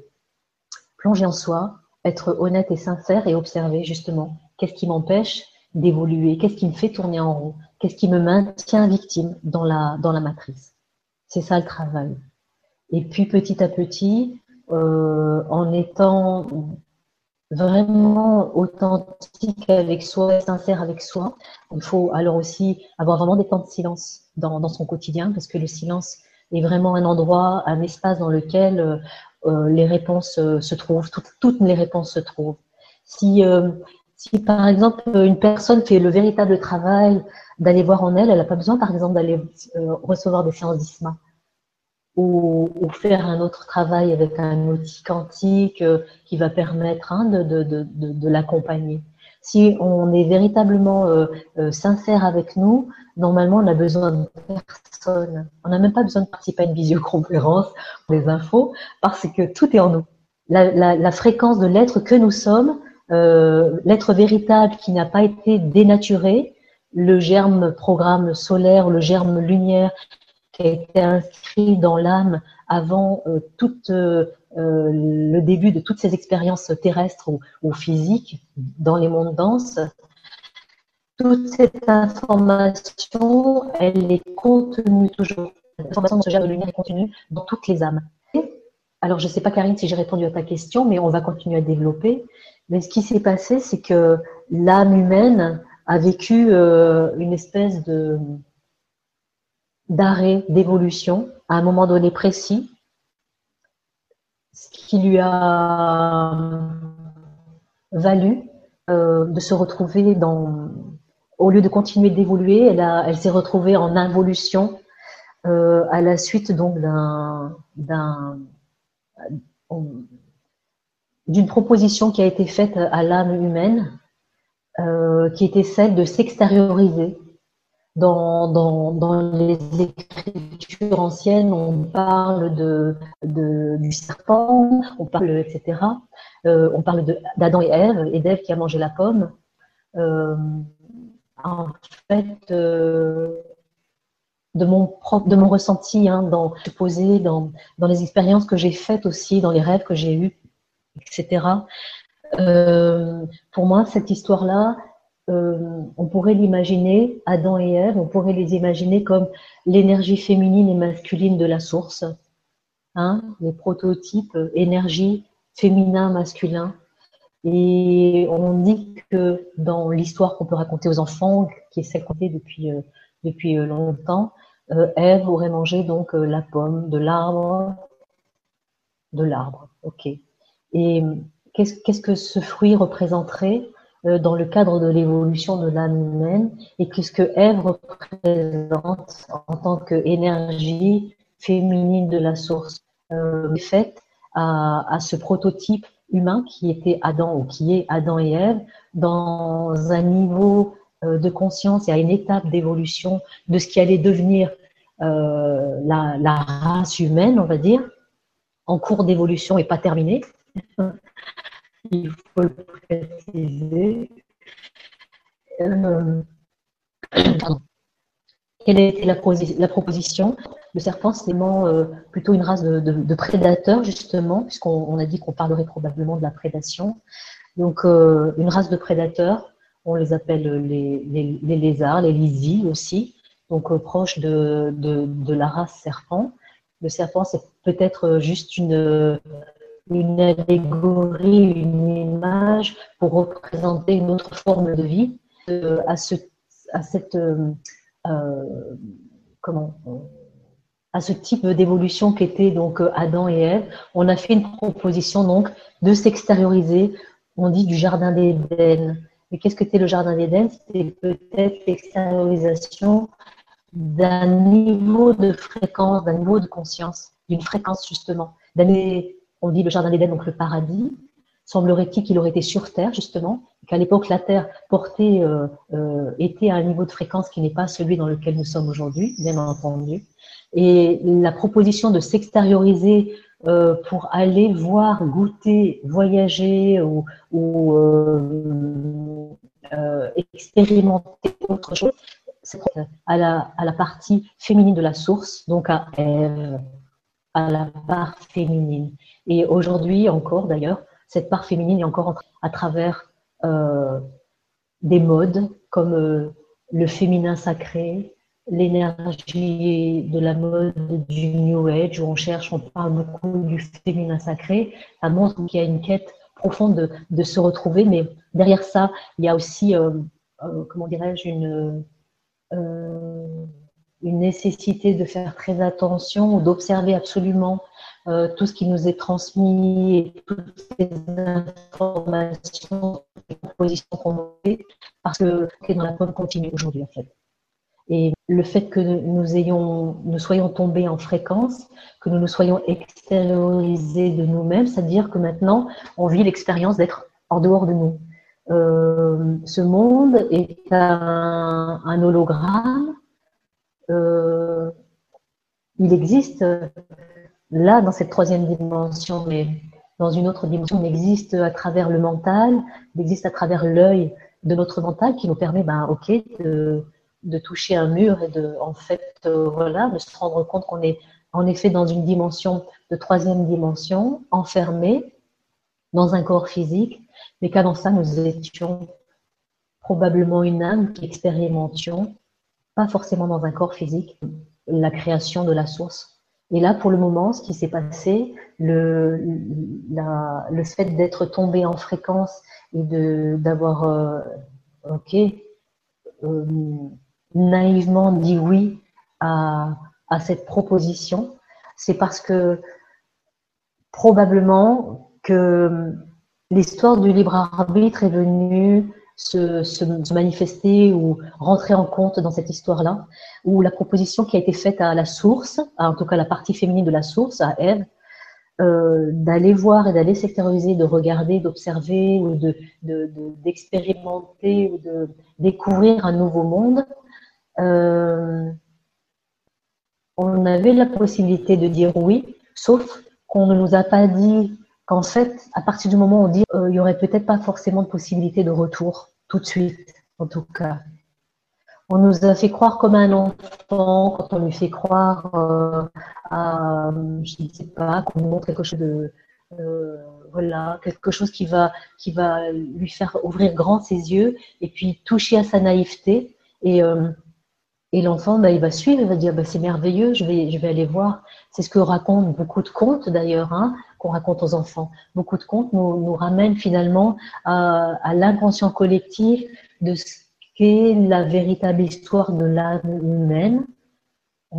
plonger en soi, être honnête et sincère et observer justement qu'est-ce qui m'empêche d'évoluer, qu'est-ce qui me fait tourner en rond, qu'est-ce qui me maintient victime dans la, dans la matrice. C'est ça le travail. Et puis petit à petit, euh, en étant vraiment authentique avec soi, sincère avec soi, il faut alors aussi avoir vraiment des temps de silence dans, dans son quotidien, parce que le silence est vraiment un endroit, un espace dans lequel euh, euh, les réponses euh, se trouvent, toutes les réponses se trouvent. Si, si par exemple une personne fait le véritable travail d'aller voir en elle, elle n'a pas besoin par exemple d'aller recevoir des séances d'ISMA ou, faire un autre travail avec un outil quantique qui va permettre hein, de l'accompagner. Si on est véritablement sincère avec nous, normalement, on a besoin de personne. On n'a même pas besoin de participer à une visioconférence pour les infos parce que tout est en nous. La, fréquence de l'être que nous sommes, euh, l'être véritable qui n'a pas été dénaturé, le germe programme solaire, le germe lumière qui a été inscrit dans l'âme avant euh, tout euh, le début de toutes ces expériences terrestres ou, physiques dans les mondes denses, toute cette information, elle est contenue toujours. L'information de ce genre de lumière est contenue dans toutes les âmes. Alors, je ne sais pas, Karine, si j'ai répondu à ta question, mais on va continuer à développer. Mais ce qui s'est passé, c'est que l'âme humaine a vécu euh, une espèce de d'arrêt, d'évolution à un moment donné précis, ce qui lui a valu euh, de se retrouver dans, au lieu de continuer d'évoluer, elle, elle s'est retrouvée en involution euh, à la suite donc d'un, d'une proposition qui a été faite à l'âme humaine, euh, qui était celle de s'extérioriser. Dans, les écritures anciennes, on parle de, du serpent, on parle, etc. Euh, on parle d'Adam et Ève, et d'Ève qui a mangé la pomme. Euh, en fait, euh, de mon de mon ressenti, hein, dans dans, dans les expériences que j'ai faites aussi, dans les rêves que j'ai eus, etc. Pour moi, cette histoire-là, euh, on pourrait l'imaginer, Adam et Ève, on pourrait les imaginer comme l'énergie féminine et masculine de la source, hein, les prototypes énergie féminin, masculin, et on dit que dans l'histoire qu'on peut raconter aux enfants, qui est celle qu'on fait depuis, euh, depuis euh, longtemps, euh, Ève aurait mangé donc la pomme de l'arbre, de l'arbre. Ok. Et qu'est-ce que ce fruit représenterait? Dans le cadre de l'évolution de l'âme humaine et qu'est-ce que Ève représente en tant qu'énergie féminine de la source, euh, faite à, à ce prototype humain qui était Adam ou qui est Adam et Ève dans un niveau euh, de conscience et à une étape d'évolution de ce qui allait devenir euh, la, la, race humaine, on va dire, en cours d'évolution et pas terminée. Il faut le préciser. Euh, quelle été la, la proposition Le serpent, c'est euh, plutôt une race de, de, de prédateurs, justement, puisqu'on a dit qu'on parlerait probablement de la prédation. Donc, euh, une race de prédateurs, on les appelle les, les, lézards, les lisies aussi, donc euh, proches de, de, la race serpent. Le serpent, c'est peut-être juste une, une allégorie, une image pour représenter une autre forme de vie à, ce, à cette euh, comment à ce type d'évolution qu'étaient donc Adam et Ève, on a fait une proposition donc de s'extérioriser. On dit du jardin d'Éden. Mais qu'est-ce que c'était le jardin d'Éden? C'était peut-être l'extériorisation d'un niveau de fréquence, d'un niveau de conscience, d'une fréquence justement. On dit le jardin d'Éden, donc le paradis. Semblerait-il qu'il aurait été sur Terre justement, qu'à l'époque la Terre portait, euh, euh, était à un niveau de fréquence qui n'est pas celui dans lequel nous sommes aujourd'hui, bien entendu. Et la proposition de s'extérioriser euh, pour aller voir, goûter, voyager ou, expérimenter autre chose, c'est à la, à la partie féminine de la source, donc à Ève, à la part féminine. Et aujourd'hui encore d'ailleurs, cette part féminine est encore à travers euh, des modes comme euh, le féminin sacré, l'énergie de la mode du New Age, où on cherche, on parle beaucoup du féminin sacré. Ça montre qu'il y a une quête profonde de, se retrouver, mais derrière ça, il y a aussi, euh, comment dirais-je, une, une nécessité de faire très attention d'observer absolument euh, tout ce qui nous est transmis et toutes ces informations, les propositions qu'on fait, parce que c'est dans la bonne continue aujourd'hui en fait. Et le fait que nous ayons, nous soyons tombés en fréquence, que nous nous soyons extériorisés de nous-mêmes, c'est-à-dire que maintenant, on vit l'expérience d'être en dehors de nous. Euh, ce monde est un hologramme. Euh, il existe là, dans cette troisième dimension, mais dans une autre dimension, il existe à travers le mental, il existe à travers l'œil de notre mental qui nous permet, ben, ok, de, toucher un mur et de, en fait, euh, voilà, de se rendre compte qu'on est en effet dans une dimension de troisième dimension, enfermé dans un corps physique, mais qu'avant ça, nous étions probablement une âme qui expérimentions, pas forcément dans un corps physique, la création de la source. Et là, pour le moment, ce qui s'est passé, le, le fait d'être tombé en fréquence et d'avoir, euh, ok, euh, naïvement dit oui à, à cette proposition, c'est parce que probablement que l'histoire du libre arbitre est venue se, manifester ou rentrer en compte dans cette histoire-là, où la proposition qui a été faite à la source, en tout cas la partie féminine de la source, à Ève, euh, d'aller voir et d'aller sectoriser, de regarder, d'observer ou d'expérimenter de, de, ou de découvrir un nouveau monde, euh, on avait la possibilité de dire oui, sauf qu'on ne nous a pas dit qu'en fait, à partir du moment où on dit euh, il y aurait peut-être pas forcément de possibilité de retour tout de suite, en tout cas. On nous a fait croire comme un enfant quand on lui fait croire euh, à, je ne sais pas, qu'on montre quelque chose de, voilà, quelque chose qui va, lui faire ouvrir grand ses yeux et puis toucher à sa naïveté. Et et l'enfant, bah, il va suivre, il va dire bah, c'est merveilleux, je vais, je vais aller voir. C'est ce que racontent beaucoup de contes d'ailleurs, hein, qu'on raconte aux enfants. Beaucoup de contes nous, ramènent finalement à, à l'inconscient collectif de ce qu'est la véritable histoire de l'âme humaine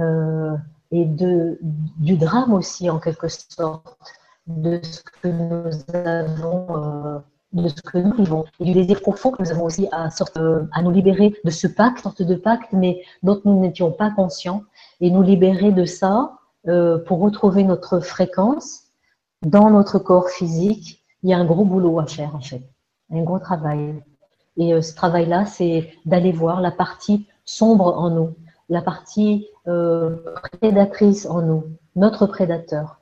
euh, et de, du drame aussi en quelque sorte, de ce que nous avons. Euh, de ce que nous vivons et du désir profond que nous avons aussi à, sorte, euh, à nous libérer de ce pacte, sorte de pacte, mais dont nous n'étions pas conscients, et nous libérer de ça euh, pour retrouver notre fréquence dans notre corps physique. Il y a un gros boulot à faire en fait, un gros travail. Et euh, ce travail-là, c'est d'aller voir la partie sombre en nous, la partie euh, prédatrice en nous, notre prédateur.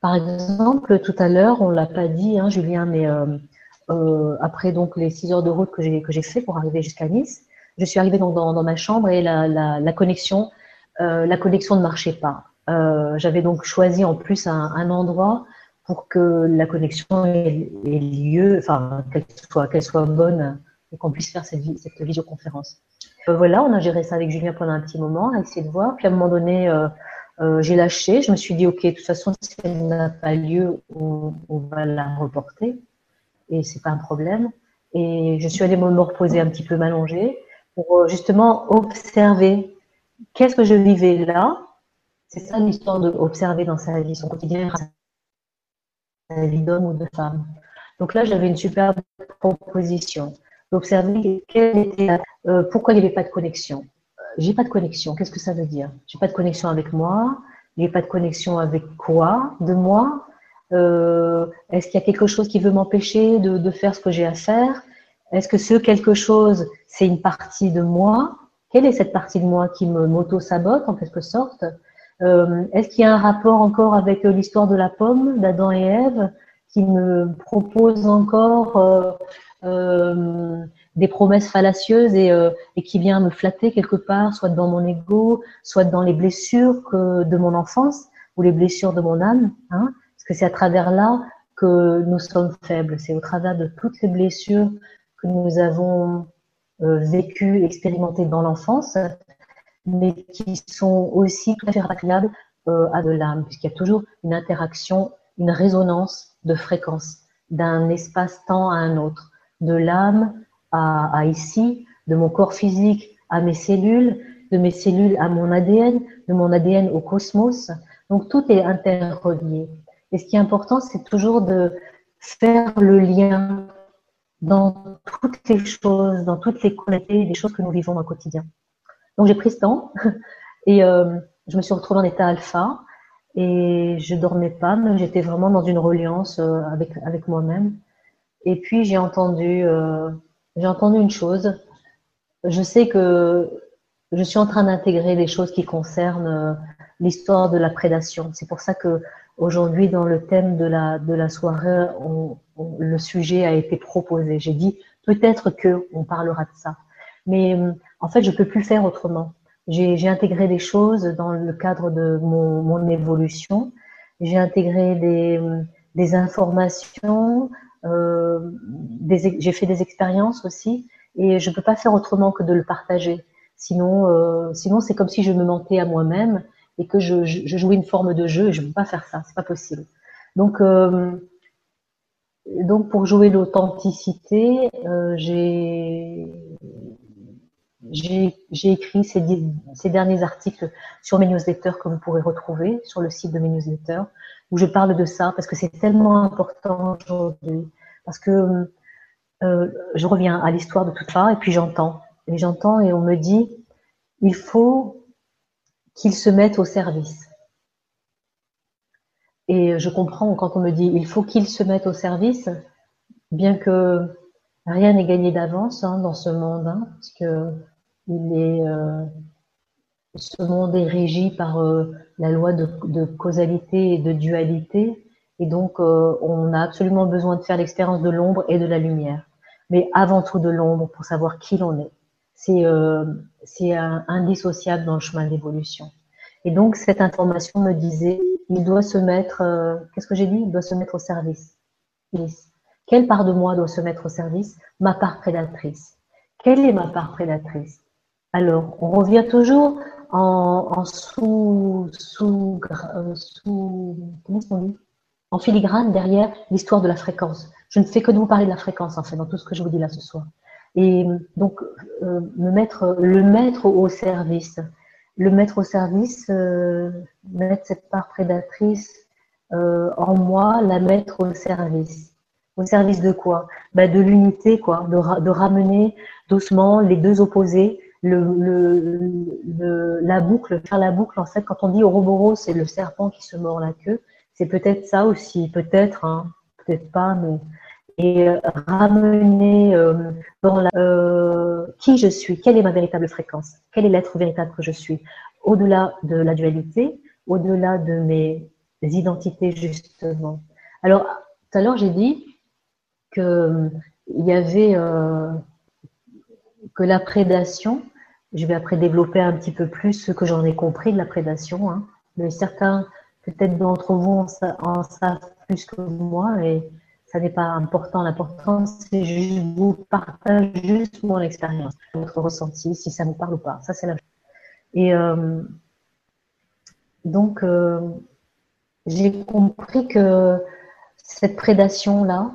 Par exemple, tout à l'heure, on l'a pas dit, hein, Julien, mais euh, après donc les six heures de route que j'ai que j'ai fait pour arriver jusqu'à Nice, je suis arrivée dans, dans, ma chambre et la, la, connexion la connexion ne marchait pas. Euh, J'avais donc choisi en plus un, endroit pour que la connexion ait, lieu, enfin qu'elle soit bonne et qu'on puisse faire cette, visioconférence. Euh, voilà, on a géré ça avec Julien pendant un petit moment, à essayer de voir. Puis à un moment donné, euh, j'ai lâché. Je me suis dit, ok, de toute façon, si elle n'a pas lieu, on, on va la reporter et c'est pas un problème. Et je suis allée me reposer un petit peu m'allonger pour justement observer qu'est-ce que je vivais là C'est ça l'histoire d'observer dans sa vie, son quotidien, sa vie d'homme ou de femme. Donc là, j'avais une superbe proposition d'observer euh, pourquoi il n'y avait pas de connexion. J'ai pas de connexion. Qu'est-ce que ça veut dire? J'ai pas de connexion avec moi. J'ai pas de connexion avec quoi? De moi? Euh, Est-ce qu'il y a quelque chose qui veut m'empêcher de, de, faire ce que j'ai à faire? Est-ce que ce quelque chose, c'est une partie de moi? Quelle est cette partie de moi qui m'auto-sabote en quelque sorte? Euh, Est-ce qu'il y a un rapport encore avec l'histoire de la pomme d'Adam et Ève qui me propose encore euh, euh, des promesses fallacieuses et, euh, qui vient me flatter quelque part, soit dans mon ego, soit dans les blessures de mon enfance ou les blessures de mon âme. Hein, parce que c'est à travers là que nous sommes faibles. C'est au travers de toutes les blessures que nous avons euh, vécues, expérimentées dans l'enfance, mais qui sont aussi tout à fait rapatriables euh, à de l'âme, puisqu'il y a toujours une interaction, une résonance de fréquence d'un espace-temps à un autre, de l'âme à, à, ici, de mon corps physique à mes cellules, de mes cellules à mon ADN, de mon ADN au cosmos. Donc tout est interrelié. Et ce qui est important, c'est toujours de faire le lien dans toutes les choses, dans toutes les qualités des choses que nous vivons au quotidien. Donc j'ai pris ce temps et euh, je me suis retrouvée en état alpha et je dormais pas, mais j'étais vraiment dans une reliance euh, avec avec moi-même. Et puis j'ai entendu euh, j'ai entendu une chose. Je sais que je suis en train d'intégrer des choses qui concernent l'histoire de la prédation. C'est pour ça que aujourd'hui, dans le thème de la, de la soirée, le sujet a été proposé. J'ai dit peut-être que on parlera de ça, mais euh, en fait, je peux plus faire autrement. J'ai intégré des choses dans le cadre de mon, évolution. J'ai intégré des, informations, euh, j'ai fait des expériences aussi, et je peux pas faire autrement que de le partager. Sinon, euh, sinon c'est comme si je me mentais à moi-même et que je, jouais une forme de jeu. Et je peux pas faire ça, c'est pas possible. Donc, donc pour jouer l'authenticité, j'ai j'ai écrit ces, derniers articles sur mes newsletters que vous pourrez retrouver sur le site de mes newsletters, où je parle de ça parce que c'est tellement important aujourd'hui. Parce que euh, je reviens à l'histoire de toute ça et puis j'entends. Et j'entends et on me dit, il faut qu'ils se mettent au service. Et je comprends quand on me dit, il faut qu'ils se mettent au service, bien que rien n'est gagné d'avance hein, dans ce monde, hein, parce que il est, euh, ce monde est régi par euh, la loi de, causalité et de dualité, et donc euh, on a absolument besoin de faire l'expérience de l'ombre et de la lumière, mais avant tout de l'ombre pour savoir qui l'on est. C'est euh, indissociable dans le chemin d'évolution. Et donc cette information me disait, il doit se mettre, qu'est-ce que j'ai dit? Il doit se mettre au service. Quelle part de moi doit se mettre au service? Ma part prédatrice. Quelle est ma part prédatrice? Alors, on revient toujours en, sous, sous, euh, sous, comment dit? En filigrane derrière l'histoire de la fréquence. Je ne fais que de vous parler de la fréquence en fait dans tout ce que je vous dis là ce soir. Et donc euh, me mettre, le mettre au service, le mettre au service, euh, mettre cette part prédatrice en moi, la mettre au service. Au service de quoi? Ben De l'unité, quoi, de ramener doucement les deux opposés le, le, la boucle, faire la boucle, en fait, quand on dit Ouroboros, c'est le serpent qui se mord la queue, c'est peut-être ça aussi, peut-être, hein, peut-être pas, mais et euh, ramener euh, dans la, euh, qui je suis, quelle est ma véritable fréquence, quel est l'être véritable que je suis, au-delà de la dualité, au-delà de mes identités justement. Alors, tout à l'heure j'ai dit que il y avait que la prédation je vais après développer un petit peu plus ce que j'en ai compris de la prédation. Hein. Mais certains, peut-être d'entre vous, en, savent plus que moi et ça n'est pas important. L'important, c'est juste vous partager juste mon expérience, votre ressenti, si ça vous parle ou pas. Ça, c'est la. Et euh, donc, euh, j'ai compris que cette prédation-là,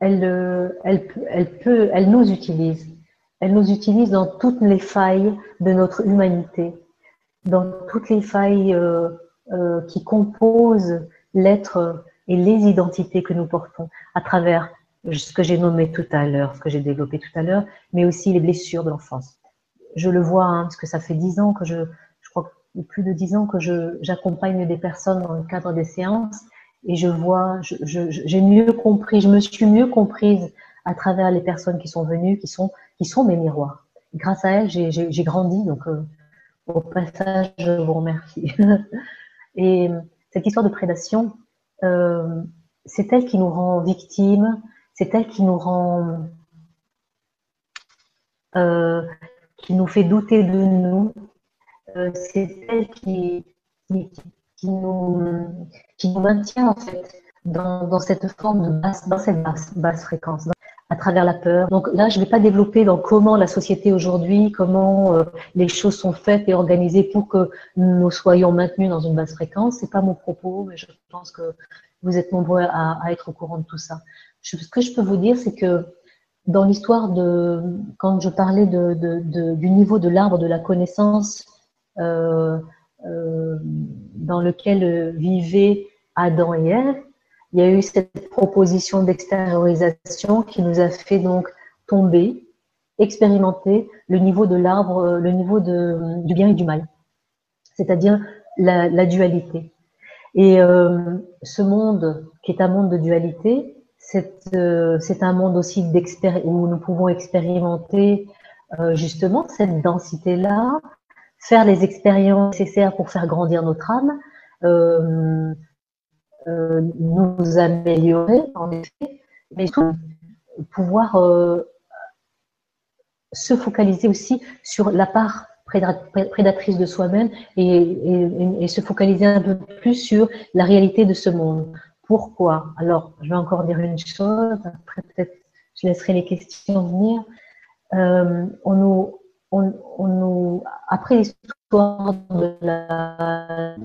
elle, elle, elle, peut, elle nous utilise elle nous utilise dans toutes les failles de notre humanité, dans toutes les failles euh, euh, qui composent l'être et les identités que nous portons à travers ce que j'ai nommé tout à l'heure, ce que j'ai développé tout à l'heure, mais aussi les blessures de l'enfance. Je le vois, hein, parce que ça fait dix ans que je, je crois plus de dix ans que j'accompagne des personnes dans le cadre des séances, et je vois, j'ai mieux compris, je me suis mieux comprise à travers les personnes qui sont venues, qui sont, qui sont mes miroirs. Grâce à elles, j'ai grandi, donc euh, au passage, je vous remercie. et cette histoire de prédation, euh, c'est elle qui nous rend victimes, c'est elle qui nous rend, euh, qui nous fait douter de nous, euh, c'est elle qui, qui, nous, qui nous maintient en fait dans, dans cette forme de basse, dans cette basse, basse fréquence, à travers la peur. Donc là, je ne vais pas développer dans comment la société aujourd'hui, comment euh, les choses sont faites et organisées pour que nous soyons maintenus dans une basse fréquence. C'est pas mon propos, mais je pense que vous êtes nombreux à, être au courant de tout ça. ce que je peux vous dire, c'est que dans l'histoire de, quand je parlais de, de, du niveau de l'arbre de la connaissance euh, dans lequel vivaient Adam et Ève, il y a eu cette proposition d'extériorisation qui nous a fait donc tomber, expérimenter le niveau de l'arbre, le niveau de, du bien et du mal, c'est-à-dire la, dualité. Et euh, ce monde qui est un monde de dualité, c'est euh, un monde aussi où nous pouvons expérimenter euh, justement cette densité-là, faire les expériences nécessaires pour faire grandir notre âme, euh, euh, nous améliorer, en effet, mais tout pouvoir euh, se focaliser aussi sur la part prédatrice de soi-même et, et, se focaliser un peu plus sur la réalité de ce monde. Pourquoi? Alors, je vais encore dire une chose, après peut-être je laisserai les questions venir. On nous, on, nous, après l'histoire de la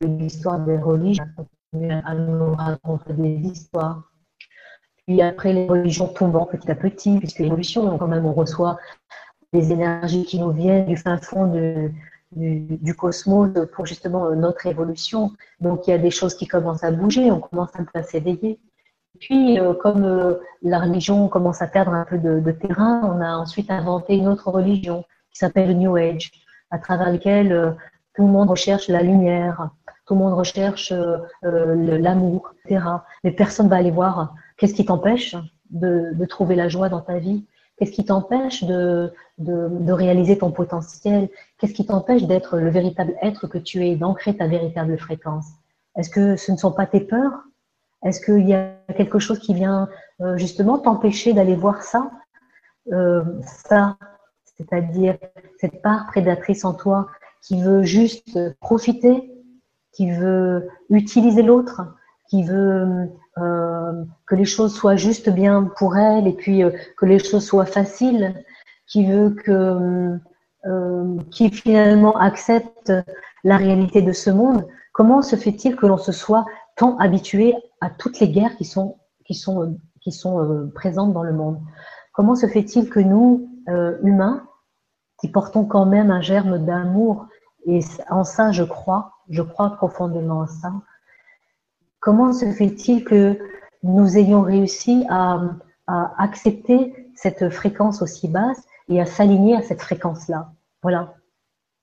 de l'histoire des religions, à nous raconter des histoires. Puis après, les religions tombant petit à petit, puisque l'évolution, quand même, on reçoit des énergies qui nous viennent du fin fond du, du, cosmos pour justement notre évolution. Donc il y a des choses qui commencent à bouger, on commence à s'éveiller. Puis, euh, comme euh, la religion commence à perdre un peu de, terrain, on a ensuite inventé une autre religion qui s'appelle le New Age à travers lequel euh, tout le monde recherche la lumière, tout le monde recherche l'amour, etc. Mais personne va aller voir qu'est-ce qui t'empêche de, trouver la joie dans ta vie, qu'est-ce qui t'empêche de, réaliser ton potentiel, qu'est-ce qui t'empêche d'être le véritable être que tu es, d'ancrer ta véritable fréquence? Est-ce que ce ne sont pas tes peurs Est-ce qu'il y a quelque chose qui vient justement t'empêcher d'aller voir ça euh, Ça, c'est-à-dire cette part prédatrice en toi qui veut juste profiter, qui veut utiliser l'autre, qui veut euh, que les choses soient juste bien pour elle et puis euh, que les choses soient faciles, qui veut que euh, qui finalement accepte la réalité de ce monde. Comment se fait-il que l'on se soit tant habitué à toutes les guerres qui sont qui sont qui sont euh, présentes dans le monde Comment se fait-il que nous euh, humains qui portons quand même un germe d'amour. Et en ça, je crois, je crois profondément en ça. Comment se fait-il que nous ayons réussi à, à, accepter cette fréquence aussi basse et à s'aligner à cette fréquence-là? Voilà,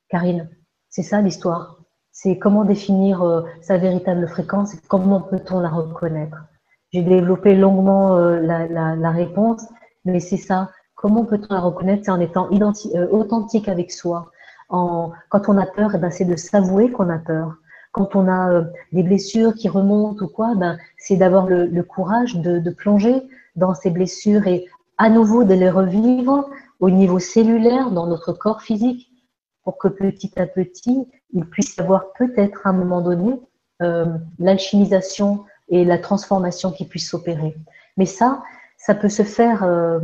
Karine, c'est ça l'histoire? C'est comment définir euh, sa véritable fréquence et comment peut-on la reconnaître? J'ai développé longuement euh, la, réponse, mais c'est ça. Comment peut-on la reconnaître? C'est en étant euh, authentique avec soi. Quand on a peur, eh ben, c'est de s'avouer qu'on a peur. Quand on a des blessures qui remontent ou quoi, ben, c'est d'avoir le, courage de, plonger dans ces blessures et à nouveau de les revivre au niveau cellulaire dans notre corps physique pour que petit à petit, il puisse avoir peut-être à un moment donné euh, l'alchimisation et la transformation qui puisse s'opérer. Mais ça, ça peut se faire euh,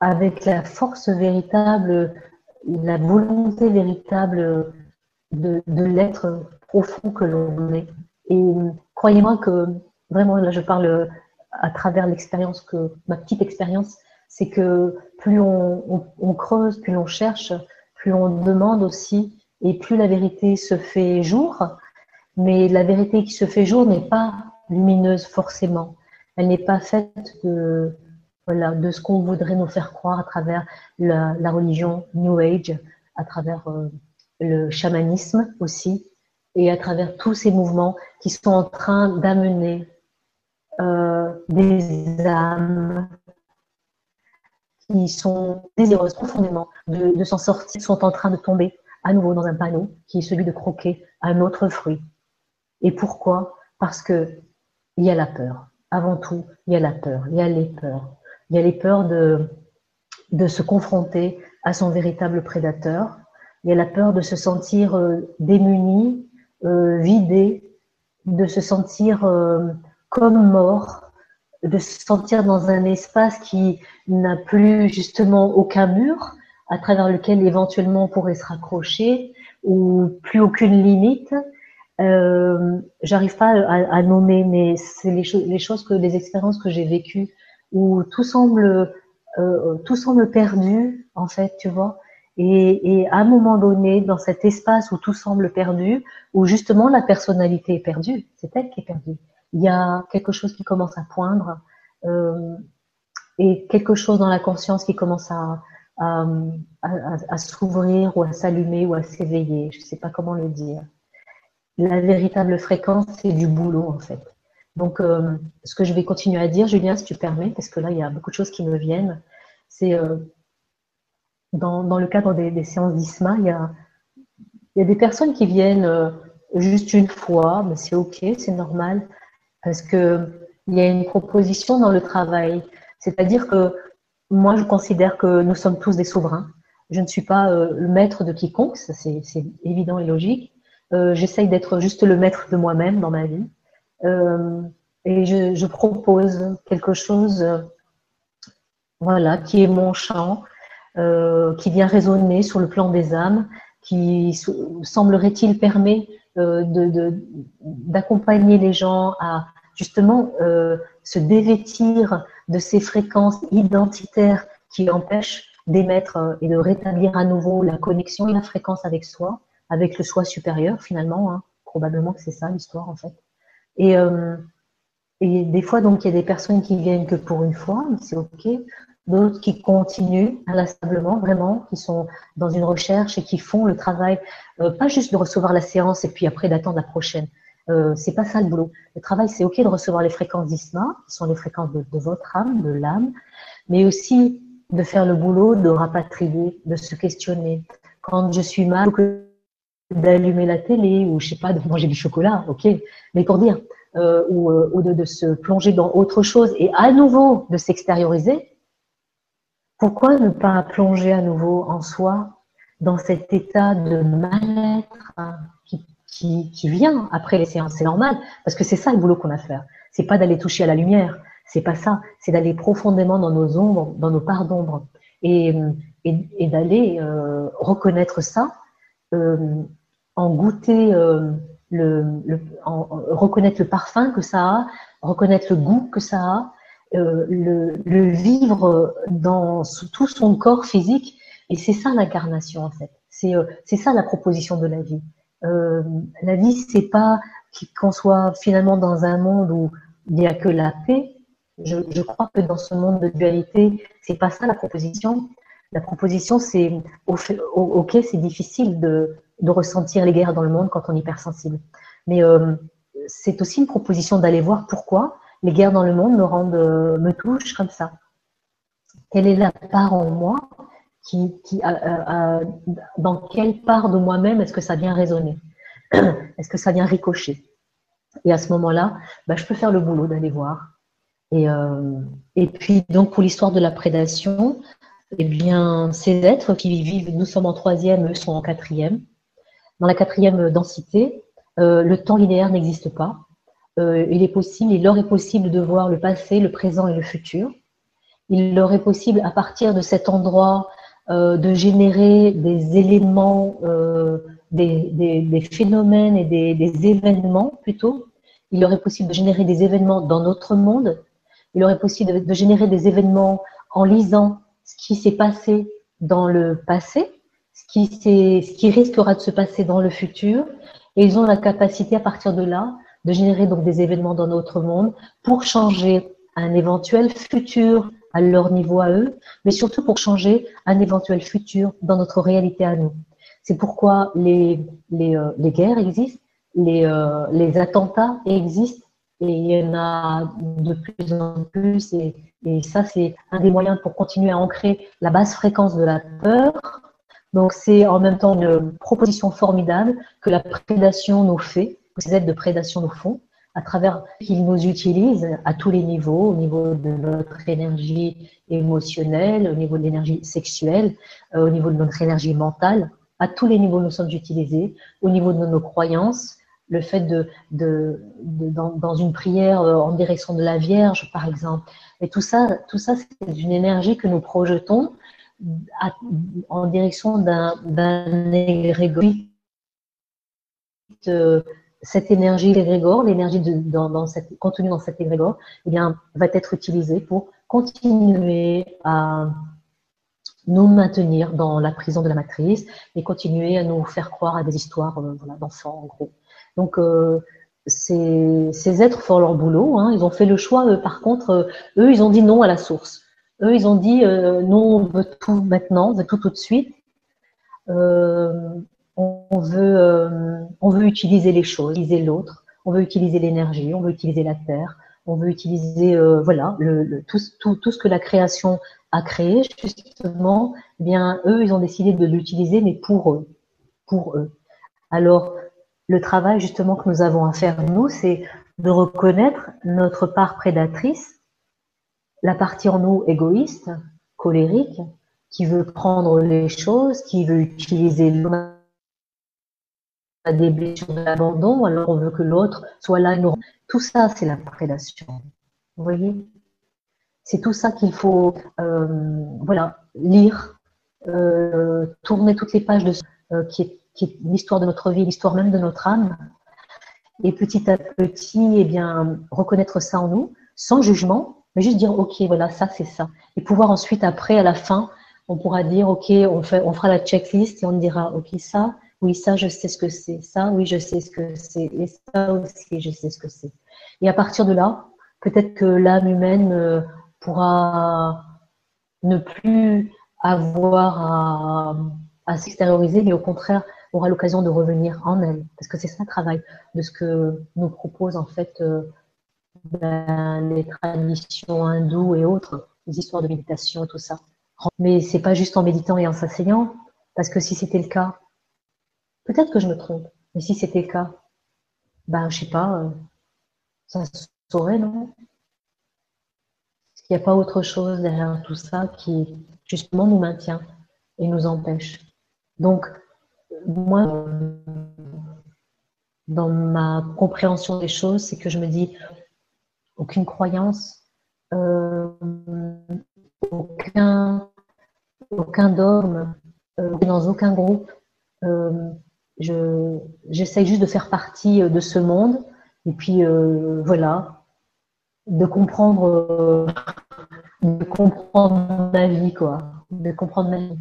avec la force véritable, la volonté véritable de, l'être profond que l'on est. Et croyez-moi que vraiment, là je parle à travers l'expérience que, ma petite expérience, c'est que plus on, creuse, plus on cherche, plus on demande aussi, et plus la vérité se fait jour. Mais la vérité qui se fait jour n'est pas lumineuse forcément. Elle n'est pas faite de, de ce qu'on voudrait nous faire croire à travers la, religion New Age, à travers euh, le chamanisme aussi, et à travers tous ces mouvements qui sont en train d'amener euh, des âmes qui sont désireuses profondément de, s'en sortir, sont en train de tomber à nouveau dans un panneau qui est celui de croquer un autre fruit. Et pourquoi? Parce que il y a la peur. Avant tout, il y a la peur, il y a les peurs. Il y a les peurs de, de se confronter à son véritable prédateur. Il y a la peur de se sentir euh, démuni, euh, vidé, de se sentir euh, comme mort, de se sentir dans un espace qui n'a plus justement aucun mur à travers lequel éventuellement on pourrait se raccrocher ou plus aucune limite. Euh, J'arrive pas à, nommer, mais c'est les, les, choses que les expériences que j'ai vécues où tout semble euh, tout semble perdu en fait, tu vois. Et, et, à un moment donné, dans cet espace où tout semble perdu, où justement la personnalité est perdue, c'est elle qui est perdue il y a quelque chose qui commence à poindre euh, et quelque chose dans la conscience qui commence à, à, à, s'ouvrir ou à s'allumer ou à s'éveiller. Je ne sais pas comment le dire. La véritable fréquence, c'est du boulot en fait. Donc, euh, ce que je vais continuer à dire, Julien, si tu permets, parce que là, il y a beaucoup de choses qui me viennent, c'est euh, dans, dans, le cadre des, des séances d'ISMA, il y a, il y a des personnes qui viennent juste une fois, mais c'est ok, c'est normal parce que il y a une proposition dans le travail. C'est-à-dire que moi, je considère que nous sommes tous des souverains. Je ne suis pas euh, le maître de quiconque, ça c'est évident et logique. Euh, J'essaye d'être juste le maître de moi-même dans ma vie. Euh, et je, propose quelque chose, voilà, qui est mon chant, euh, qui vient résonner sur le plan des âmes, qui semblerait-il permet d'accompagner les gens à justement euh, se dévêtir de ces fréquences identitaires qui empêchent d'émettre euh, et de rétablir à nouveau la connexion et la fréquence avec soi, avec le soi supérieur finalement. Hein. Probablement que c'est ça l'histoire en fait. Et, euh, et des fois, donc, il y a des personnes qui viennent que pour une fois, c'est OK. D'autres qui continuent inlassablement, vraiment, qui sont dans une recherche et qui font le travail, euh, pas juste de recevoir la séance et puis après d'attendre la prochaine, euh, c'est pas ça le boulot. Le travail, c'est ok de recevoir les fréquences d'Isma, qui sont les fréquences de, votre âme, de l'âme, mais aussi de faire le boulot, de rapatrier, de se questionner. Quand je suis mal, d'allumer la télé ou je sais pas, de manger du chocolat, ok, mais pour dire, euh, ou, euh, de, se plonger dans autre chose et à nouveau de s'extérioriser. Pourquoi ne pas plonger à nouveau en soi dans cet état de mal-être hein, qui qui, vient après les séances. C'est normal, parce que c'est ça le boulot qu'on a à faire. C'est pas d'aller toucher à la lumière, c'est pas ça. C'est d'aller profondément dans nos ombres, dans nos parts d'ombre, et, d'aller euh, reconnaître ça, euh, en goûter euh, le, reconnaître le parfum que ça a, reconnaître le goût que ça a, le, le, vivre dans tout son corps physique. Et c'est ça l'incarnation en fait. C'est ça la proposition de la vie. Euh, la vie, c'est pas qu'on soit finalement dans un monde où il n'y a que la paix. Je, crois que dans ce monde de dualité, c'est pas ça la proposition. La proposition, c'est ok, c'est difficile de, ressentir les guerres dans le monde quand on est hypersensible, mais euh, c'est aussi une proposition d'aller voir pourquoi les guerres dans le monde me rendent, me touchent comme ça. Quelle est la part en moi qui, qui dans quelle part de moi-même est-ce que ça vient résonner? Est-ce que ça vient ricocher? Et à ce moment-là, bah, je peux faire le boulot d'aller voir. Et, euh, et puis, donc, pour l'histoire de la prédation, eh bien, ces êtres qui vivent, nous sommes en troisième, eux sont en quatrième. Dans la quatrième densité, euh, le temps linéaire n'existe pas. Euh, il est possible, il leur est possible de voir le passé, le présent et le futur. Il leur est possible, à partir de cet endroit euh, de générer des éléments, euh, des, des, des, phénomènes et des, des, événements plutôt. il aurait possible de générer des événements dans notre monde, il aurait possible de, générer des événements en lisant ce qui s'est passé dans le passé, ce qui, ce qui risquera de se passer dans le futur, et ils ont la capacité à partir de là de générer donc des événements dans notre monde pour changer un éventuel futur à leur niveau à eux, mais surtout pour changer un éventuel futur dans notre réalité à nous. C'est pourquoi les, les, euh, guerres existent, les, euh, les attentats existent, et il y en a de plus en plus, et, et ça c'est un des moyens pour continuer à ancrer la basse fréquence de la peur. Donc c'est en même temps une proposition formidable que la prédation nous fait, que ces aides de prédation nous font, à travers qu'ils nous utilisent à tous les niveaux, au niveau de notre énergie émotionnelle, au niveau de l'énergie sexuelle, euh, au niveau de notre énergie mentale. À tous les niveaux, nous sommes utilisés. Au niveau de nos croyances, le fait de, de, dans, dans, une prière euh, en direction de la Vierge, par exemple. Et tout ça, tout ça, c'est une énergie que nous projetons en direction d'un égrégore cette énergie l'égrégore, l'énergie dans, dans contenue dans cet égrégore, eh bien, va être utilisée pour continuer à nous maintenir dans la prison de la matrice et continuer à nous faire croire à des histoires euh, d'enfants, en gros. Donc, euh, ces, êtres font leur boulot. Hein. Ils ont fait le choix. Eux, par contre, euh, eux, ils ont dit non à la source. Eux, ils ont dit non, on veut tout maintenant, on veut tout tout de suite. On veut, euh, on veut utiliser les choses, utiliser l'autre, on veut utiliser l'énergie, on veut utiliser la terre, on veut utiliser euh, voilà le, tout, tout, tout, ce que la création a créé justement. Eh bien, eux, ils ont décidé de l'utiliser, mais pour eux, pour eux. Alors, le travail justement que nous avons à faire nous, c'est de reconnaître notre part prédatrice, la partie en nous égoïste, colérique, qui veut prendre les choses, qui veut utiliser l'homme des blessures de l'abandon, alors on veut que l'autre soit là. Nous... Tout ça, c'est la prédation. Vous voyez? C'est tout ça qu'il faut euh, voilà, lire, euh, tourner toutes les pages de euh, qui est, l'histoire de notre vie, l'histoire même de notre âme. Et petit à petit, eh bien, reconnaître ça en nous, sans jugement, mais juste dire, OK, voilà, ça, c'est ça. Et pouvoir ensuite, après, à la fin, on pourra dire, OK, on, on fera la checklist et on dira, OK, ça, oui, ça, je sais ce que c'est. Ça, oui, je sais ce que c'est. Et ça aussi, je sais ce que c'est. Et à partir de là, peut-être que l'âme humaine euh, pourra ne plus avoir à, s'extérioriser, mais au contraire aura l'occasion de revenir en elle. Parce que c'est ça le travail de ce que nous propose en fait euh, ben, les traditions hindoues et autres, les histoires de méditation et tout ça. Mais c'est pas juste en méditant et en s'asseyant, parce que si c'était le cas, Peut-être que je me trompe, mais si c'était le cas, ben, je sais pas, euh, ça se saurait, non? Est-ce qu'il n'y a pas autre chose derrière tout ça qui, justement, nous maintient et nous empêche? Donc, moi, dans ma compréhension des choses, c'est que je me dis, aucune croyance, euh, aucun, aucun dogme, euh, dans aucun groupe, je, j'essaye juste de faire partie euh, de ce monde et puis euh, voilà, de comprendre, euh, de comprendre ma vie quoi, de comprendre ma vie,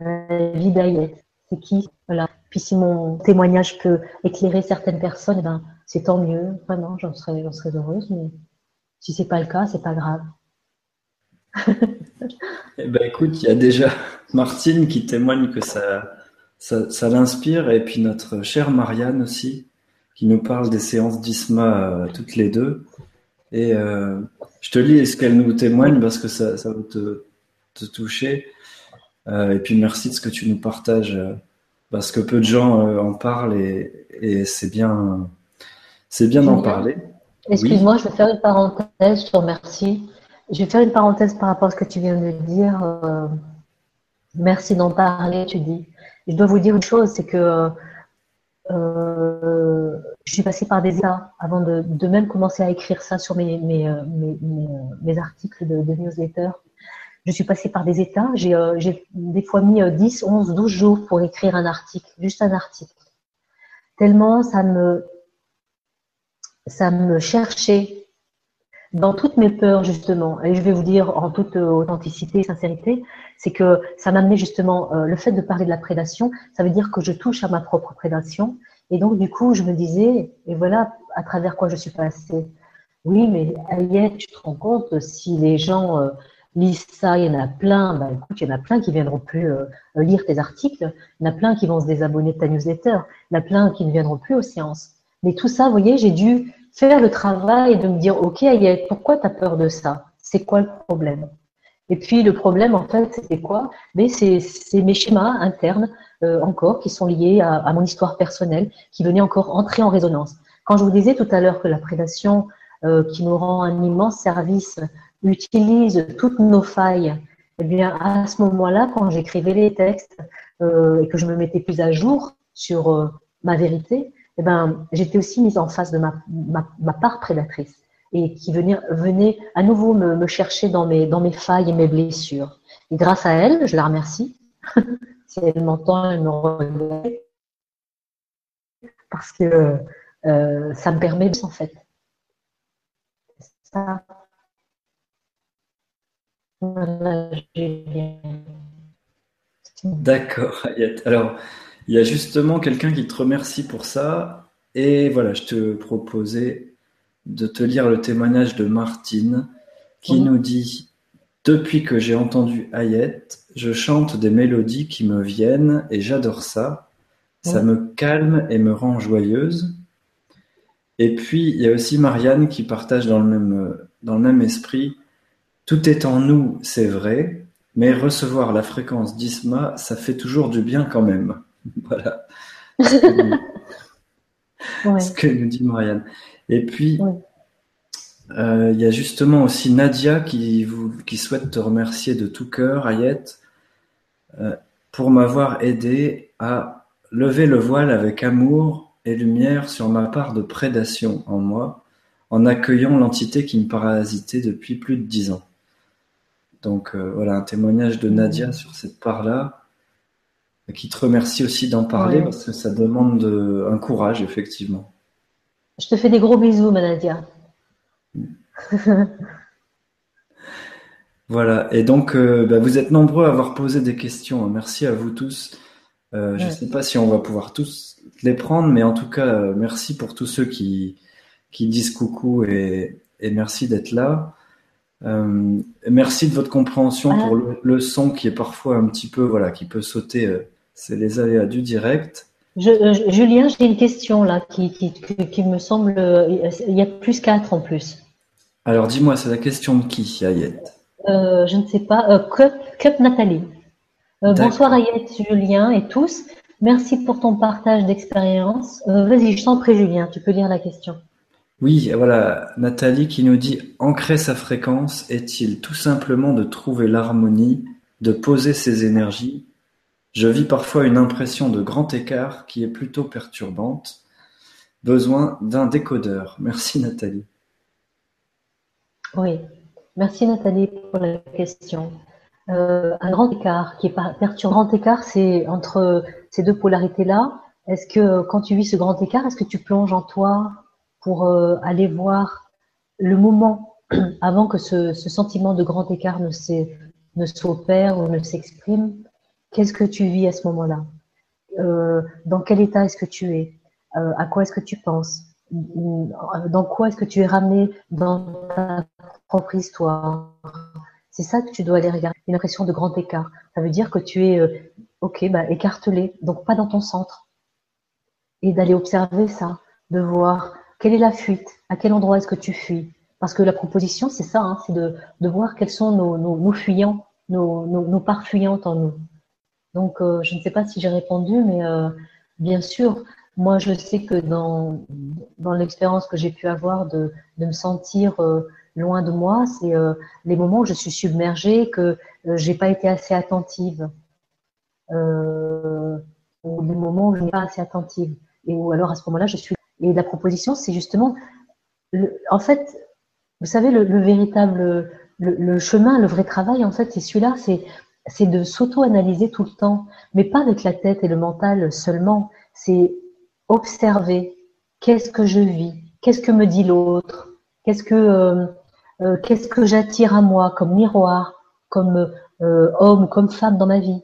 la vie d'Ayette. C'est qui? Voilà. Puis si mon témoignage peut éclairer certaines personnes, eh ben c'est tant mieux. Vraiment, j'en serais, j'en serais heureuse. Mais si c'est pas le cas, c'est pas grave. eh ben écoute, il y a déjà Martine qui témoigne que ça ça, l'inspire. Et puis notre chère Marianne aussi, qui nous parle des séances d'ISMA euh, toutes les deux. Et euh, je te lis ce qu'elle nous témoigne parce que ça, ça va te, toucher. Euh, et puis merci de ce que tu nous partages parce que peu de gens en parlent et, et c'est bien, c'est bien d'en parler. Excuse-moi, je vais faire une parenthèse, je te remercie. Je vais faire une parenthèse par rapport à ce que tu viens de dire. merci d'en parler, tu dis. Je dois vous dire une chose, c'est que euh, je suis passée par des états avant de, de, même commencer à écrire ça sur mes, euh, mes articles de, newsletter. Je suis passée par des états. J'ai euh, des fois mis 10, 11, 12 jours pour écrire un article, juste un article. Tellement ça me, ça me cherchait dans toutes mes peurs justement, et je vais vous dire en toute authenticité et sincérité, c'est que ça m'amenait justement euh, le fait de parler de la prédation, ça veut dire que je touche à ma propre prédation, et donc du coup je me disais, et voilà à travers quoi je suis passée. Oui, mais Ayette, tu te rends compte si les gens euh, lisent ça, il y en a plein, bah, écoute, il y en a plein qui viendront plus euh, lire tes articles, il y en a plein qui vont se désabonner de ta newsletter, il y en a plein qui ne viendront plus aux séances. Mais tout ça, vous voyez, j'ai dû faire le travail de me dire, OK, pourquoi tu as peur de ça? C'est quoi le problème? Et puis le problème, en fait, c'était quoi? Mais c'est mes schémas internes euh, encore qui sont liés à, mon histoire personnelle, qui venaient encore entrer en résonance. Quand je vous disais tout à l'heure que la prédation, euh, qui nous rend un immense service, utilise toutes nos failles, eh bien, à ce moment-là, quand j'écrivais les textes euh, et que je me mettais plus à jour sur ma vérité, eh ben, j'étais aussi mise en face de ma, part prédatrice et qui venait, à nouveau me, chercher dans mes, failles et mes blessures. Et grâce à elle, je la remercie. si elle m'entend, elle me regarde. Parce que euh, ça me permet de en fait. Ça. D'accord, Alors, il y a justement quelqu'un qui te remercie pour ça. Et voilà, je te proposais de te lire le témoignage de Martine qui nous dit Depuis que j'ai entendu Ayette, je chante des mélodies qui me viennent et j'adore ça. Ça me calme et me rend joyeuse. Et puis, il y a aussi Marianne qui partage dans le même, dans le même esprit. Tout est en nous, c'est vrai, mais recevoir la fréquence d'Isma, ça fait toujours du bien quand même. Voilà. Ce que, nous, dit Marianne. Et puis, euh, il y a justement aussi Nadia qui, vous, qui souhaite te remercier de tout cœur, Ayette, euh, pour m'avoir aidé à lever le voile avec amour et lumière sur ma part de prédation en moi, en accueillant l'entité qui me parasitait depuis plus de dix ans. Donc euh, voilà, un témoignage de Nadia sur cette part-là qui te remercie aussi d'en parler parce que ça demande un courage, effectivement. Je te fais des gros bisous, Manadia. voilà, et donc euh, bah, vous êtes nombreux à avoir posé des questions. Merci à vous tous. Euh, je ne sais pas si on va pouvoir tous les prendre, mais en tout cas, euh, merci pour tous ceux qui, qui disent coucou et, merci d'être là. merci de votre compréhension pour le, le, son qui est parfois un petit peu, voilà, qui peut sauter c'est les aléas du direct. Euh, Julien, j'ai une question là qui, qui, me semble. Euh, il y a plus quatre en plus. Alors dis-moi, c'est la question de qui, Ayette? Euh, Je ne sais pas. Cup, Nathalie. bonsoir Ayette, Julien et tous. Merci pour ton partage d'expérience. Vas-y, je t'en prie, Julien, tu peux lire la question. Oui, voilà, Nathalie qui nous dit Ancrer sa fréquence est-il tout simplement de trouver l'harmonie, de poser ses énergies je vis parfois une impression de grand écart qui est plutôt perturbante. Besoin d'un décodeur. Merci Nathalie. Oui, merci Nathalie pour la question. Euh, un grand écart qui est perturbant. Grand écart, c'est entre ces deux polarités-là. Est-ce que quand tu vis ce grand écart, est-ce que tu plonges en toi pour euh, aller voir le moment avant que ce, sentiment de grand écart ne s'opère ou ne s'exprime? Qu'est-ce que tu vis à ce moment-là? Euh, Dans quel état est-ce que tu es? Euh, À quoi est-ce que tu penses? Dans quoi est-ce que tu es ramené dans ta propre histoire? C'est ça que tu dois aller regarder. Une impression de grand écart. Ça veut dire que tu es, euh, ok, bah, écartelé, donc pas dans ton centre. Et d'aller observer ça, de voir quelle est la fuite, à quel endroit est-ce que tu fuis. Parce que la proposition, c'est ça, hein, c'est de, voir quels sont nos, nos, nos fuyants, nos, nos, nos parts fuyantes en nous. Donc, euh, je ne sais pas si j'ai répondu, mais euh, bien sûr, moi, je sais que dans, dans l'expérience que j'ai pu avoir de, de me sentir euh, loin de moi, c'est les moments où je suis submergée, que j'ai pas été assez attentive, ou les moments où je n'ai pas assez attentive, et où alors à ce moment-là, je suis. Et la proposition, c'est justement, en fait, vous savez, le, le véritable, le, le, chemin, le vrai travail, en fait, c'est celui-là, c'est c'est de s'auto-analyser tout le temps, mais pas avec la tête et le mental seulement. C'est observer qu'est-ce que je vis, qu'est-ce que me dit l'autre Qu'est-ce que euh, euh, j'attire à moi comme miroir, comme euh, homme, comme femme dans ma vie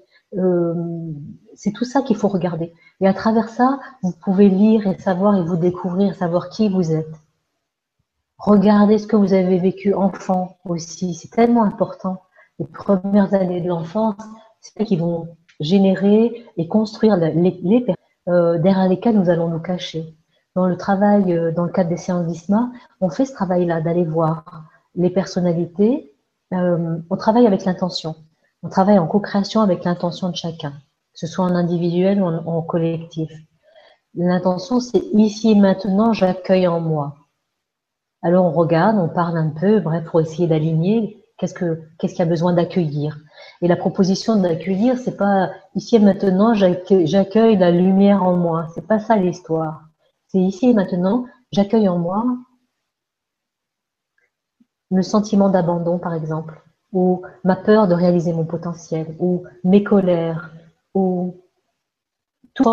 C'est tout ça qu'il faut regarder. Et à travers ça, vous pouvez lire et savoir et vous découvrir, savoir qui vous êtes. Regardez ce que vous avez vécu enfant aussi. C'est tellement important. Les premières années de l'enfance, c'est qui vont générer et construire les, les euh, derrière lesquelles nous allons nous cacher. Dans le travail, euh, dans le cadre des séances d'ISMA, on fait ce travail-là, d'aller voir les personnalités. Euh, on travaille avec l'intention. On travaille en co-création avec l'intention de chacun, que ce soit en individuel ou en, collectif. L'intention, c'est ici et maintenant, j'accueille en moi. Alors on regarde, on parle un peu, bref, pour essayer d'aligner qu'est-ce que qu'est-ce qu'il y a besoin d'accueillir? Et la proposition d'accueillir, c'est pas ici et maintenant, j'accueille la lumière en moi. C'est pas ça l'histoire. C'est ici et maintenant, j'accueille en moi le sentiment d'abandon, par exemple, ou ma peur de réaliser mon potentiel, ou mes colères, ou tout,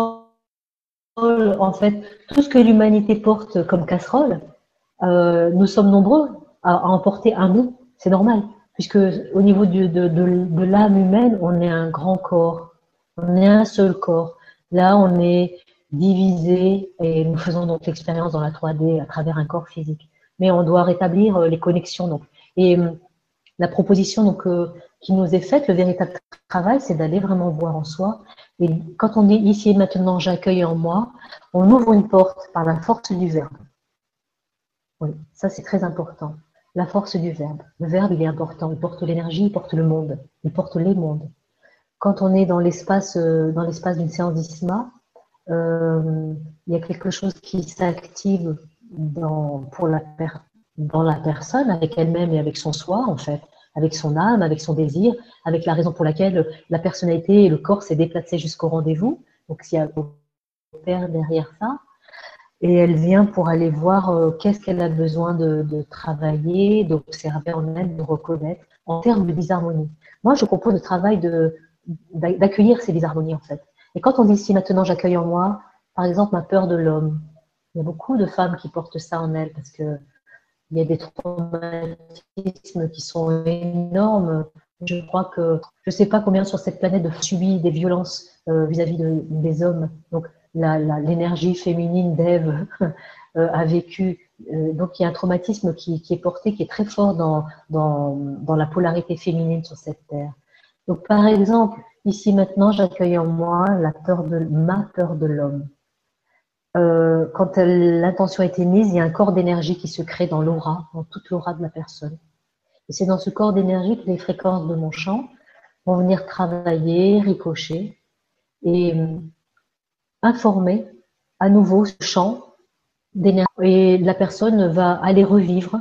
en fait, tout ce que l'humanité porte comme casserole, euh, nous sommes nombreux à, à emporter un nous, c'est normal puisque au niveau de, de, l'âme humaine, on est un grand corps, on est un seul corps. Là, on est divisé et nous faisons donc l'expérience dans la 3D à travers un corps physique. Mais on doit rétablir euh, les connexions. Donc. Et euh, la proposition donc, euh, qui nous est faite, le véritable travail, c'est d'aller vraiment voir en soi. Et quand on dit ici et maintenant, j'accueille en moi, on ouvre une porte par la force du verbe. Oui, ça c'est très important la force du verbe. Le verbe, il est important. Il porte l'énergie, il porte le monde. Il porte les mondes. Quand on est dans l'espace, euh, dans l'espace d'une séance d'ISMA, euh, il y a quelque chose qui s'active dans, pour la, dans la personne, avec elle-même et avec son soi, en fait, avec son âme, avec son désir, avec la raison pour laquelle la personnalité et le corps s'est déplacé jusqu'au rendez-vous. Donc, s'il y a père derrière ça, et elle vient pour aller voir euh, qu'est-ce qu'elle a besoin de, travailler, d'observer en elle, de reconnaître en termes de disharmonie. Moi, je propose le travail d'accueillir ces disharmonies en fait. Et quand on dit si maintenant j'accueille en moi, par exemple, ma peur de l'homme, il y a beaucoup de femmes qui portent ça en elles parce que il y a des traumatismes qui sont énormes. Je crois que je ne sais pas combien sur cette planète de subi des violences euh, vis-à-vis des hommes. Donc l'énergie féminine d'Ève euh, a vécu. Euh, donc il y a un traumatisme qui, est porté, qui est très fort dans, dans, la polarité féminine sur cette terre. Donc par exemple, ici maintenant, j'accueille en moi la peur de ma peur de l'homme. Euh, quand l'intention a été mise, il y a un corps d'énergie qui se crée dans l'aura, dans toute l'aura de la personne. Et c'est dans ce corps d'énergie que les fréquences de mon champ vont venir travailler, ricocher. Et informer à nouveau ce champ d'énergie et la personne va aller revivre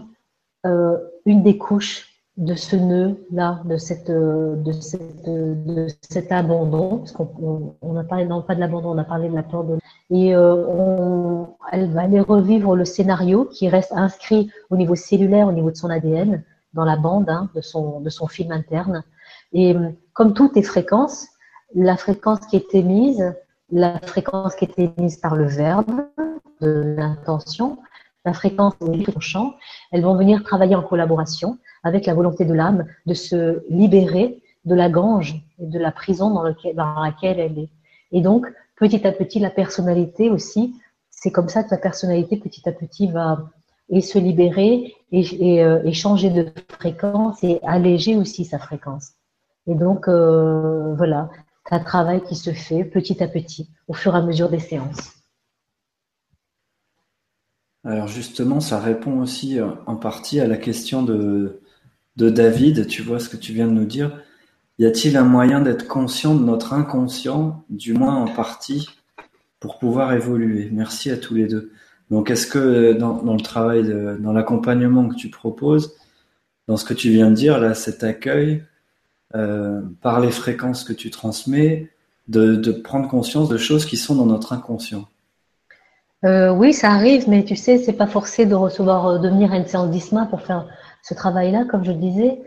euh, une des couches de ce nœud-là, de, cette, de, cette, de cet abandon, parce qu'on on a parlé non pas de l'abandon, on a parlé de la peur de... Et euh, elle va aller revivre le scénario qui reste inscrit au niveau cellulaire, au niveau de son ADN, dans la bande hein, de, son, de son film interne. Et comme toutes les fréquences, la fréquence qui est émise la fréquence qui est émise par le verbe, de l'intention, la fréquence du chant, elles vont venir travailler en collaboration avec la volonté de l'âme de se libérer de la grange et de la prison dans, laquelle elle est. Et donc, petit à petit, la personnalité aussi, c'est comme ça que la personnalité, petit à petit, va et se libérer et, euh, changer de fréquence et alléger aussi sa fréquence. Et donc, euh, voilà, un travail qui se fait petit à petit au fur et à mesure des séances. Alors justement, ça répond aussi euh, en partie à la question de, David. Tu vois ce que tu viens de nous dire. Y a-t-il un moyen d'être conscient de notre inconscient, du moins en partie, pour pouvoir évoluer? Merci à tous les deux. Donc, est-ce que dans, le travail, dans l'accompagnement que tu proposes, dans ce que tu viens de dire, là, cet accueil, euh, par les fréquences que tu transmets, de, prendre conscience de choses qui sont dans notre inconscient. Euh, oui, ça arrive, mais tu sais, c'est pas forcé de recevoir, euh, de venir à une séance d'ISMA pour faire ce travail-là, comme je le disais.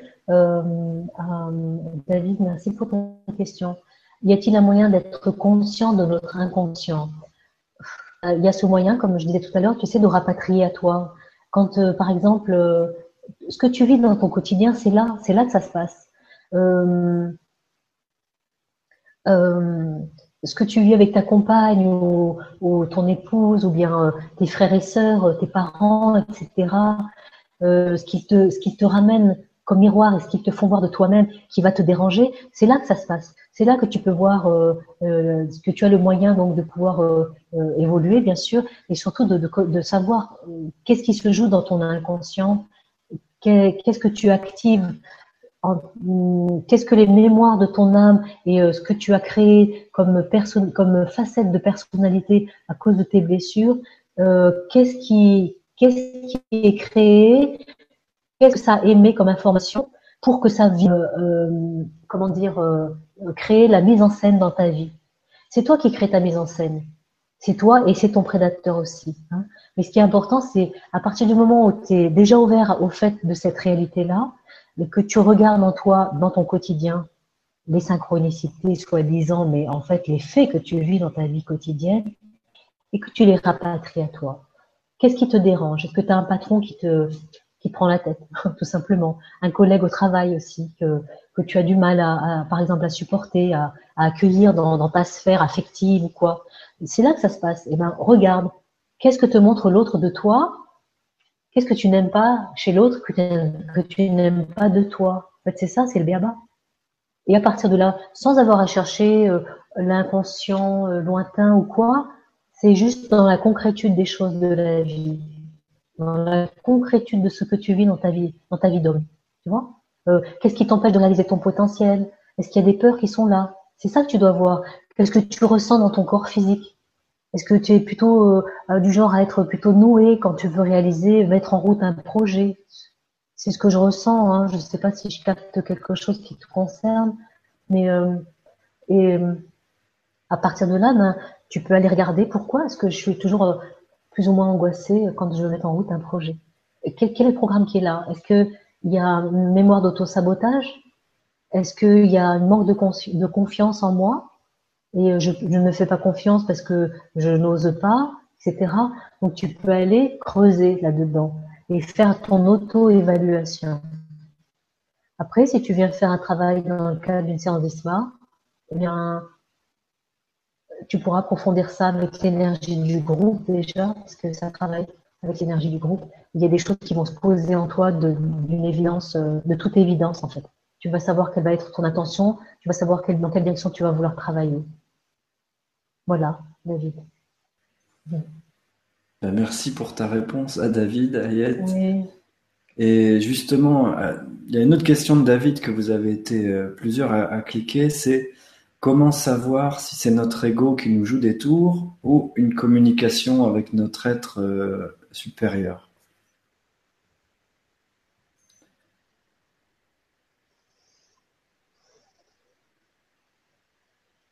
David, merci pour ta question. Y a-t-il un moyen d'être conscient de notre inconscient? Il y a ce moyen, comme je disais tout à l'heure, tu sais, de rapatrier à toi. Quand, par exemple, ce que tu vis dans ton quotidien, c'est là, c'est là que ça se passe. Euh, euh, ce que tu vis avec ta compagne ou, ton épouse ou bien euh, tes frères et sœurs, tes parents, etc. ce, qui te, ce comme miroir et ce qui te font voir de toi-même qui va te déranger, c'est là que ça se passe. C'est là que tu peux voir que tu as le moyen donc de pouvoir évoluer, bien sûr, et surtout de, de savoir qu'est-ce qui se joue dans ton inconscient, qu'est-ce que tu actives Qu'est-ce que les mémoires de ton âme et euh, ce que tu as créé comme, personne, comme facette de personnalité à cause de tes blessures, euh, qu'est-ce qui, est créé, qu'est-ce que ça émet comme information pour que ça vienne, euh, comment dire, créer la mise en scène dans ta vie? C'est toi qui crée ta mise en scène. C'est toi et c'est ton prédateur aussi. Hein. Mais ce qui est important, c'est à partir du moment où tu es déjà ouvert au fait de cette réalité-là, que tu regardes en toi, dans ton quotidien, les synchronicités soi-disant, mais en fait les faits que tu vis dans ta vie quotidienne, et que tu les rapatries à toi. Qu'est-ce qui te dérange? Est-ce que tu as un patron qui te qui prend la tête, tout simplement? Un collègue au travail aussi que, tu as du mal à, par exemple, à supporter, à, accueillir dans, dans, ta sphère affective ou quoi? C'est là que ça se passe. Eh ben, regarde, qu'est-ce que te montre l'autre de toi Qu'est-ce que tu n'aimes pas chez l'autre que tu n'aimes pas de toi? En fait, c'est ça, c'est le béaba. Et à partir de là, sans avoir à chercher euh, l'inconscient euh, lointain ou quoi, c'est juste dans la concrétude des choses de la vie, dans la concrétude de ce que tu vis dans ta vie, dans ta vie d'homme. Tu vois? Euh, Qu'est-ce qui t'empêche de réaliser ton potentiel? Est-ce qu'il y a des peurs qui sont là? C'est ça que tu dois voir. Qu'est-ce que tu ressens dans ton corps physique? Est-ce que tu es plutôt euh, du genre à être plutôt noué quand tu veux réaliser, mettre en route un projet? C'est ce que je ressens. Hein. Je ne sais pas si je capte quelque chose qui te concerne, mais euh, et à partir de là, ben, tu peux aller regarder pourquoi est-ce que je suis toujours euh, plus ou moins angoissée quand je veux mettre en route un projet. quel, est le programme qui est là? Est-ce qu'il y a une mémoire d'auto-sabotage? Est-ce qu'il y a un manque de confiance en moi? Et euh, je, ne me fais pas confiance parce que je n'ose pas, etc. Donc tu peux aller creuser là-dedans et faire ton auto-évaluation. Après, si tu viens faire un travail dans le cadre d'une séance d'ISMA, eh bien, tu pourras approfondir ça avec l'énergie du groupe déjà, parce que ça travaille avec l'énergie du groupe. Il y a des choses qui vont se poser en toi d'une évidence, euh, de toute évidence en fait. Tu vas savoir quelle va être ton attention, tu vas savoir dans quelle direction tu vas vouloir travailler. Voilà, David. Ben, merci pour ta réponse à David, Ayette. Et justement, euh, il y a une autre question de David que vous avez été euh, plusieurs à, cliquer, c'est comment savoir si c'est notre ego qui nous joue des tours ou une communication avec notre être euh, supérieur?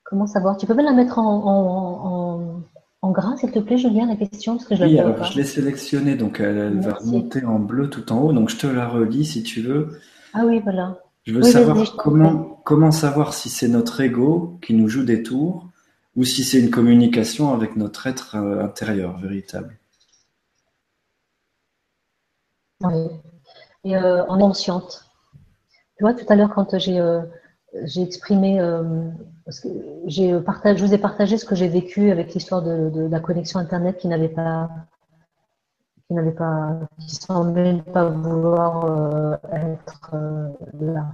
Comment savoir? Tu peux pas la mettre en, en, gras, s'il te plaît, Julien, la question parce que je Oui, alors je l'ai sélectionnée, donc elle, va remonter en bleu tout en haut. Donc je te la relis si tu veux. Ah oui, voilà. Je veux savoir comment, comment savoir si c'est notre ego qui nous joue des tours ou si c'est une communication avec notre être euh, intérieur véritable. Oui. Et euh, en consciente. Tu vois, tout à l'heure, quand j'ai euh, j'ai exprimé que j'ai partagé, je vous ai partagé ce que j'ai vécu avec l'histoire de, la connexion Internet qui n'avait pas, qui n'avait pas, qui semblait pas vouloir euh, être euh, là.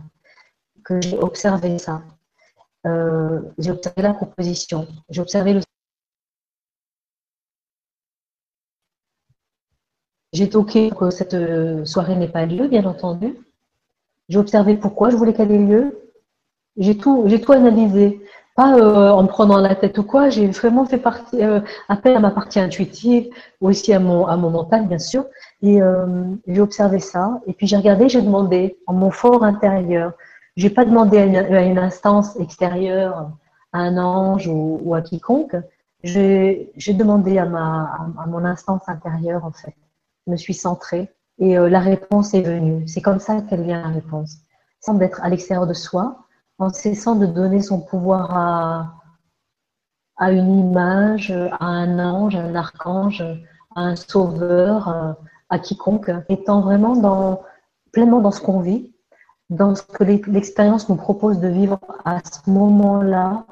Que j'ai observé ça. Euh, j'ai observé la proposition. J'ai observé le. J'ai toqué que cette soirée n'ait pas lieu, bien entendu. J'ai observé pourquoi je voulais qu'elle ait lieu. J'ai tout, j'ai tout analysé. Pas euh, en me prenant la tête ou quoi, j'ai vraiment fait partie, euh, appel à ma partie intuitive, aussi à mon, à mon mental, bien sûr. Et euh, j'ai observé ça. Et puis j'ai regardé, j'ai demandé en mon fort intérieur. J'ai pas demandé à une, instance extérieure, à un ange ou, à quiconque. J'ai demandé à, ma, à, mon instance intérieure, en fait. Je me suis centrée et la réponse est venue. C'est comme ça qu'elle vient, la réponse. Sans être à l'extérieur de soi, en cessant de donner son pouvoir à, à une image, à un ange, à un archange, à un sauveur, à quiconque, étant vraiment dans, pleinement dans ce qu'on vit, dans ce que l'expérience nous propose de vivre à ce moment-là,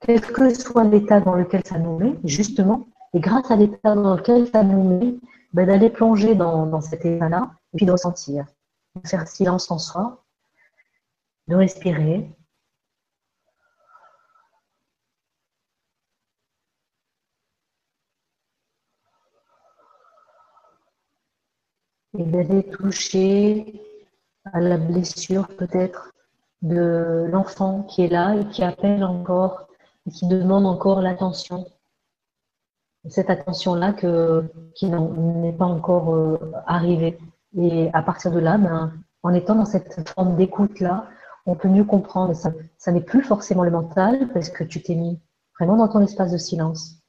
quel que soit l'état dans lequel ça nous met, justement, et grâce à l'état dans lequel ça nous met, ben, d'aller plonger dans, dans cet état-là, et puis de ressentir, de faire silence en soi, de respirer, et d'aller toucher à la blessure peut-être de l'enfant qui est là et qui appelle encore et qui demande encore l'attention. Cette attention-là qui n'est pas encore euh, arrivée. Et à partir de là, ben, en étant dans cette forme d'écoute-là, on peut mieux comprendre. Ça, n'est plus forcément le mental parce que tu t'es mis vraiment dans ton espace de silence.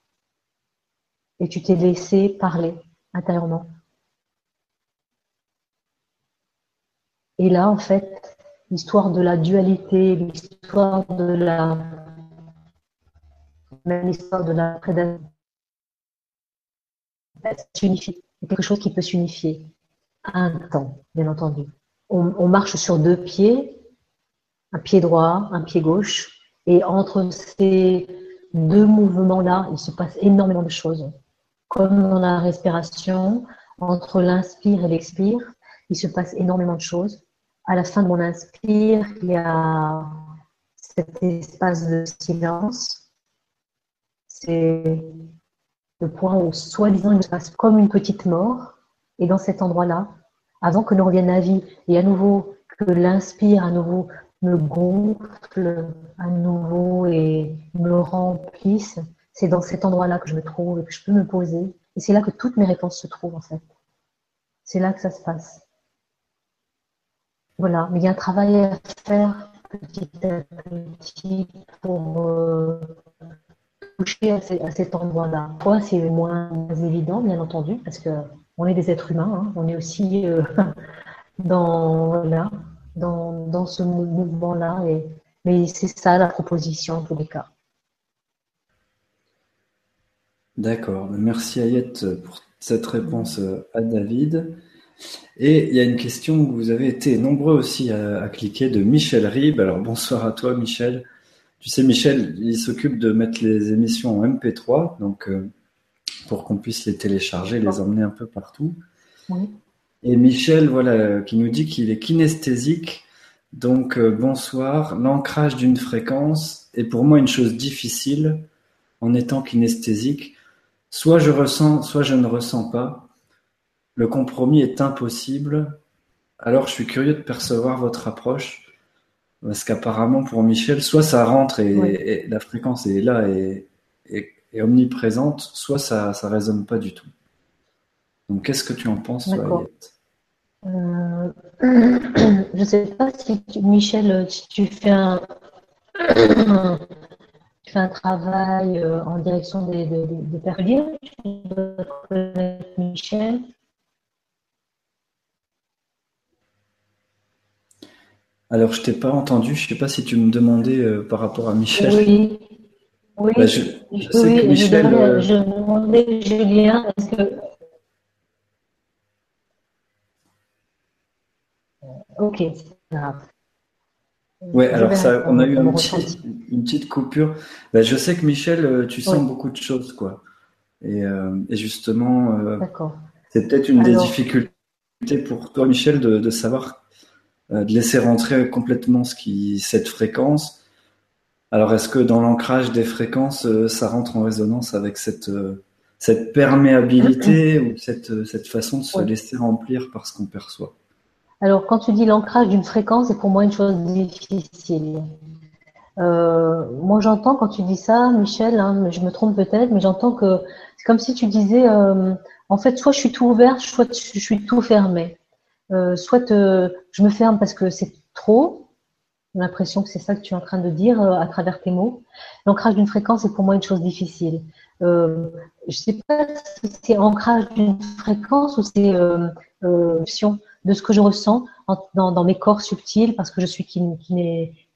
Et tu t'es laissé parler intérieurement. Et là, en fait, l'histoire de la dualité, l'histoire de la. même l'histoire de la prédation. C'est quelque chose qui peut s'unifier un temps, bien entendu. On, marche sur deux pieds, un pied droit, un pied gauche, et entre ces deux mouvements-là, il se passe énormément de choses. Comme dans la respiration, entre l'inspire et l'expire, il se passe énormément de choses à la fin de mon inspire, il y a cet espace de silence. C'est le point où, soi-disant, il se passe comme une petite mort. Et dans cet endroit-là, avant que nous revienne la vie, et à nouveau que l'inspire à nouveau me gonfle à nouveau et me remplisse, c'est dans cet endroit-là que je me trouve et que je peux me poser. Et c'est là que toutes mes réponses se trouvent, en fait. C'est là que ça se passe. Voilà, mais il y a un travail à faire petit à petit pour euh, toucher à, cet endroit-là. Quoi, c'est moins évident, bien entendu, parce que on est des êtres humains, hein. on est aussi euh, dans, dans, dans ce mouvement-là, mais c'est ça la proposition en tous les cas. D'accord, merci Ayette pour cette réponse à David. Et il y a une question où vous avez été nombreux aussi à, cliquer de Michel Rib. Alors bonsoir à toi Michel. Tu sais Michel, il s'occupe de mettre les émissions en MP3, donc euh, pour qu'on puisse les télécharger, les emmener un peu partout. Et Michel, voilà, qui nous dit qu'il est kinesthésique. Donc euh, bonsoir. L'ancrage d'une fréquence est pour moi une chose difficile en étant kinesthésique. Soit je ressens, soit je ne ressens pas. Le compromis est impossible. Alors je suis curieux de percevoir votre approche. Parce qu'apparemment pour Michel, soit ça rentre et, la fréquence est là et, omniprésente, soit ça ne résonne pas du tout. Donc qu'est-ce que tu en penses, euh, Je ne sais pas si Michel, si tu fais un, tu fais un travail euh, en direction des, des, des Michel. Alors, je t'ai pas entendu. Je sais pas si tu me demandais euh, par rapport à Michel. Oui. Oui, bah, je, sais que Michel. Euh, je, demandais, Julien, est-ce que. Ok, c'est grave. Ouais, alors ça, on a eu un petit, une petite coupure. Bah, je sais que Michel, euh, tu sens beaucoup de choses, quoi. Et, et justement, c'est peut-être une des difficultés pour toi, Michel, de, de savoir euh, de laisser rentrer complètement ce qui, cette fréquence. Alors, est-ce que dans l'ancrage des fréquences, euh, ça rentre en résonance avec cette, euh, cette perméabilité ou cette, cette façon de se laisser remplir par ce qu'on perçoit? Alors, quand tu dis l'ancrage d'une fréquence, c'est pour moi une chose difficile. moi, j'entends quand tu dis ça, Michel, hein, je me trompe peut-être, mais j'entends que c'est comme si tu disais, en fait, soit je suis tout ouvert, soit je suis tout fermé. Euh, soit euh, je me ferme parce que c'est trop. J'ai l'impression que c'est ça que tu es en train de dire euh, à travers tes mots. L'ancrage d'une fréquence est pour moi une chose difficile. je ne sais pas si c'est ancrage d'une fréquence ou c'est euh, de ce que je ressens dans, mes corps subtils parce que je suis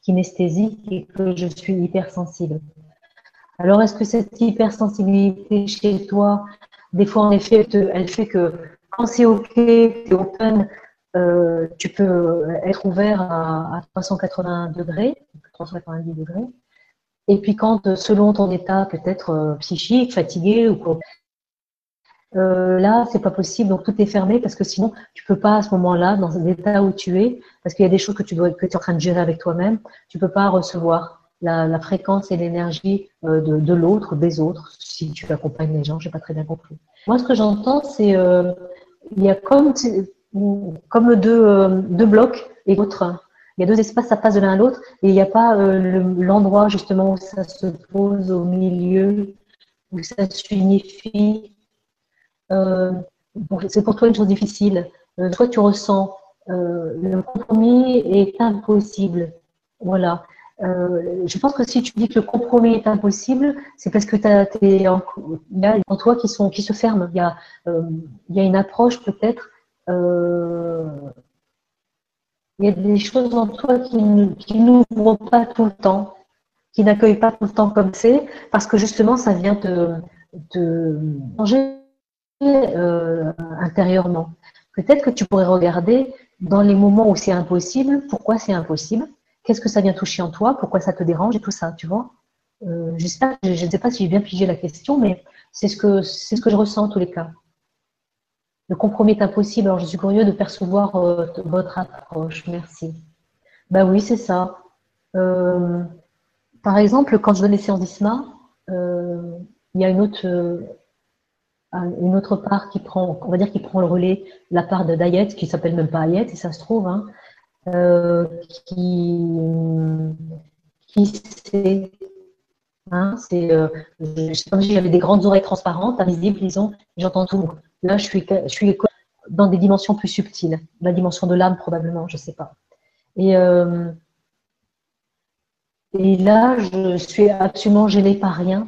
kinesthésique et que je suis hypersensible. Alors, est-ce que cette hypersensibilité chez toi, des fois, en effet, elle fait que quand c'est OK, tu open, euh, tu peux être ouvert à, 380 degrés, 390 degrés. Et puis quand, selon ton état peut-être euh, psychique, fatigué ou quoi, euh, là, c'est pas possible, donc tout est fermé parce que sinon, tu peux pas à ce moment-là, dans l'état où tu es, parce qu'il y a des choses que tu dois, es en train de gérer avec toi-même, tu peux pas recevoir la, fréquence et l'énergie euh, de, de l'autre, des autres, si tu accompagnes les gens, j'ai pas très bien compris. Moi, ce que j'entends, c'est euh, il y a comme comme deux, euh, deux blocs et d'autres. Il y a deux espaces, ça passe de l'un à l'autre, et il n'y a pas l'endroit justement où ça se pose au milieu, où ça s'unifie. C'est pour toi une chose difficile. toi, tu ressens le compromis est impossible. Voilà. Euh, je pense que si tu dis que le compromis est impossible, c'est parce que il y a en toi qui, se ferment. Il y a, euh, une approche peut-être. Euh, il y a des choses en toi qui, n'ouvrent pas tout le temps, qui n'accueillent pas tout le temps comme c'est, parce que justement, ça vient de, de changer intérieurement. Peut-être que tu pourrais regarder dans les moments où c'est impossible, pourquoi c'est impossible qu'est-ce que ça vient toucher en toi, pourquoi ça te dérange et tout ça, tu vois. Euh, je ne sais pas si j'ai bien pigé la question, mais c'est ce que ce que je ressens en tous les cas. Le compromis est impossible, alors je suis curieux de percevoir euh, votre approche. Merci. Ben oui, c'est ça. Euh, par exemple, quand je donne les séances d'ISMA, il y a une autre, une autre part qui prend, on va dire qui prend le relais, la part de Dayet, qui s'appelle même pas Ayet, si ça se trouve, hein, euh, qui, qui sait. Hein, c'est, euh, j'avais des grandes oreilles transparentes, invisibles, disons, j'entends tout. Là, je suis, je suis dans des dimensions plus subtiles, la dimension de l'âme probablement, je ne sais pas. Et, euh, et là, je suis absolument gênée par rien.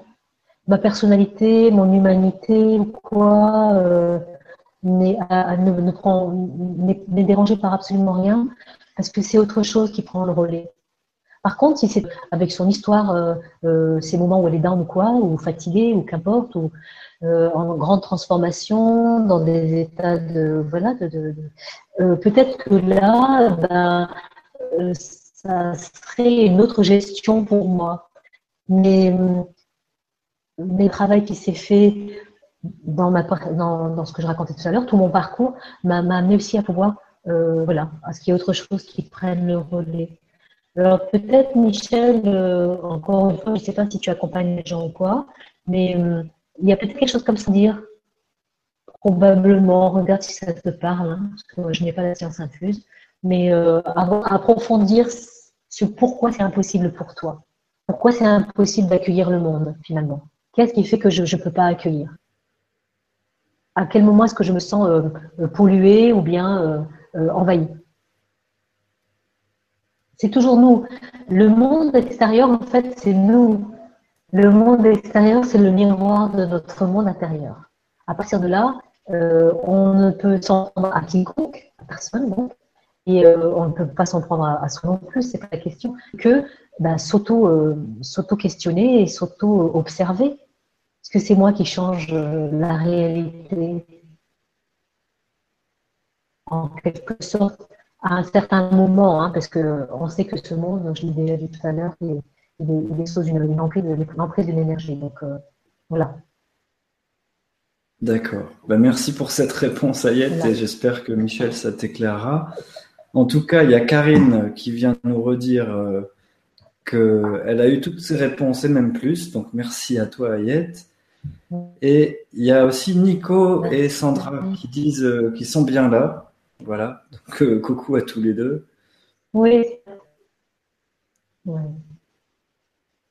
Ma personnalité, mon humanité ou quoi, euh, n'est, ne, dérangée par absolument rien parce que c'est autre chose qui prend le relais. Par contre, si c'est avec son histoire, euh, euh, ces moments où elle est down ou quoi, ou fatiguée, ou qu'importe, ou en grande transformation, dans des états de voilà, de, peut-être que là, ben, ça serait une autre gestion pour moi. Mais, le travail qui s'est fait dans, ma, dans, dans, ce que je racontais tout à l'heure, tout mon parcours m'a amené aussi à pouvoir euh, voilà, à ce qu'il y ait autre chose qui prenne le relais. Alors peut-être Michel, euh, encore une fois, je ne sais pas si tu accompagnes les gens ou quoi, mais euh, il y a peut-être quelque chose comme ça à dire. Probablement, regarde si ça te parle, hein, parce que je n'ai pas la science infuse, mais approfondir sur pourquoi c'est impossible pour toi. Pourquoi c'est impossible d'accueillir le monde finalement Qu'est-ce qui fait que je ne peux pas accueillir? À quel moment est-ce que je me sens polluée ou bien euh, envahi. C'est toujours nous. Le monde extérieur, en fait, c'est nous. Le monde extérieur, c'est le miroir de notre monde intérieur. À partir de là, euh, on ne peut s'en prendre à quiconque, à personne donc, et euh, on ne peut pas s'en prendre à, soi non plus, c'est pas la question, que ben, s'auto, s'auto-questionner et s'auto-observer. Que c'est moi qui change la réalité en quelque sorte à un certain moment, hein, parce qu'on sait que ce monde, je l'ai déjà dit tout à l'heure, il, est, sous une, une emprise, d'une énergie. Donc euh, voilà. D'accord. Ben, merci pour cette réponse, Ayette, et j'espère que Michel, ça t'éclairera. En tout cas, il y a Karine qui vient nous redire euh, qu'elle a eu toutes ses réponses et même plus. Donc merci à toi, Ayette. Et il y a aussi Nico et Sandra qui disent euh, qu'ils sont bien là. Voilà, donc euh, coucou à tous les deux. Oui.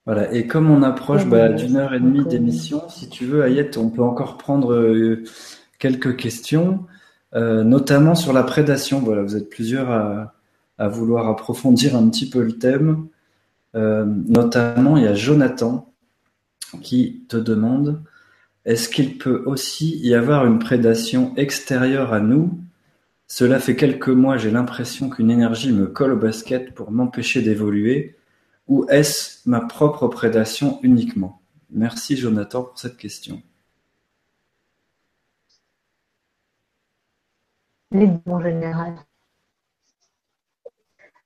Voilà, et comme on approche bah, d'une heure et demie d'émission, si tu veux, Ayette, on peut encore prendre euh, quelques questions, euh, notamment sur la prédation. Voilà, vous êtes plusieurs à, vouloir approfondir un petit peu le thème. notamment, il y a Jonathan qui te demande est-ce qu'il peut aussi y avoir une prédation extérieure à nous? Cela fait quelques mois, j'ai l'impression qu'une énergie me colle au basket pour m'empêcher d'évoluer, ou est-ce ma propre prédation uniquement? Merci Jonathan pour cette question. Les deux en général.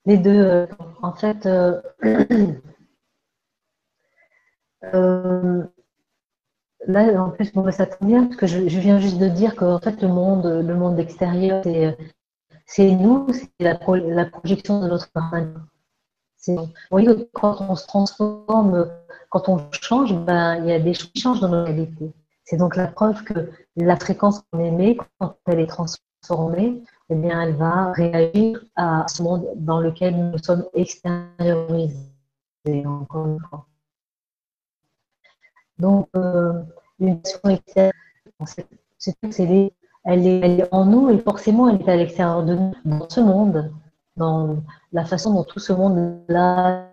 Les deux, euh, en fait, euh, euh, là, en plus, ça tombe bien parce que je, viens juste de dire que fait, le monde, le monde extérieur, c'est nous, c'est la, projection de notre Vous voyez, quand on se transforme, quand on change, ben, il y a des choses qui changent dans nos réalités. C'est donc la preuve que la fréquence qu'on émet, quand elle est transformée, eh bien, elle va réagir à ce monde dans lequel nous sommes extériorisés, encore une fois. Donc, euh, l'émotion extérieure, c'est elle est, elle est en nous et forcément elle est à l'extérieur de nous, dans ce monde, dans la façon dont tout ce monde-là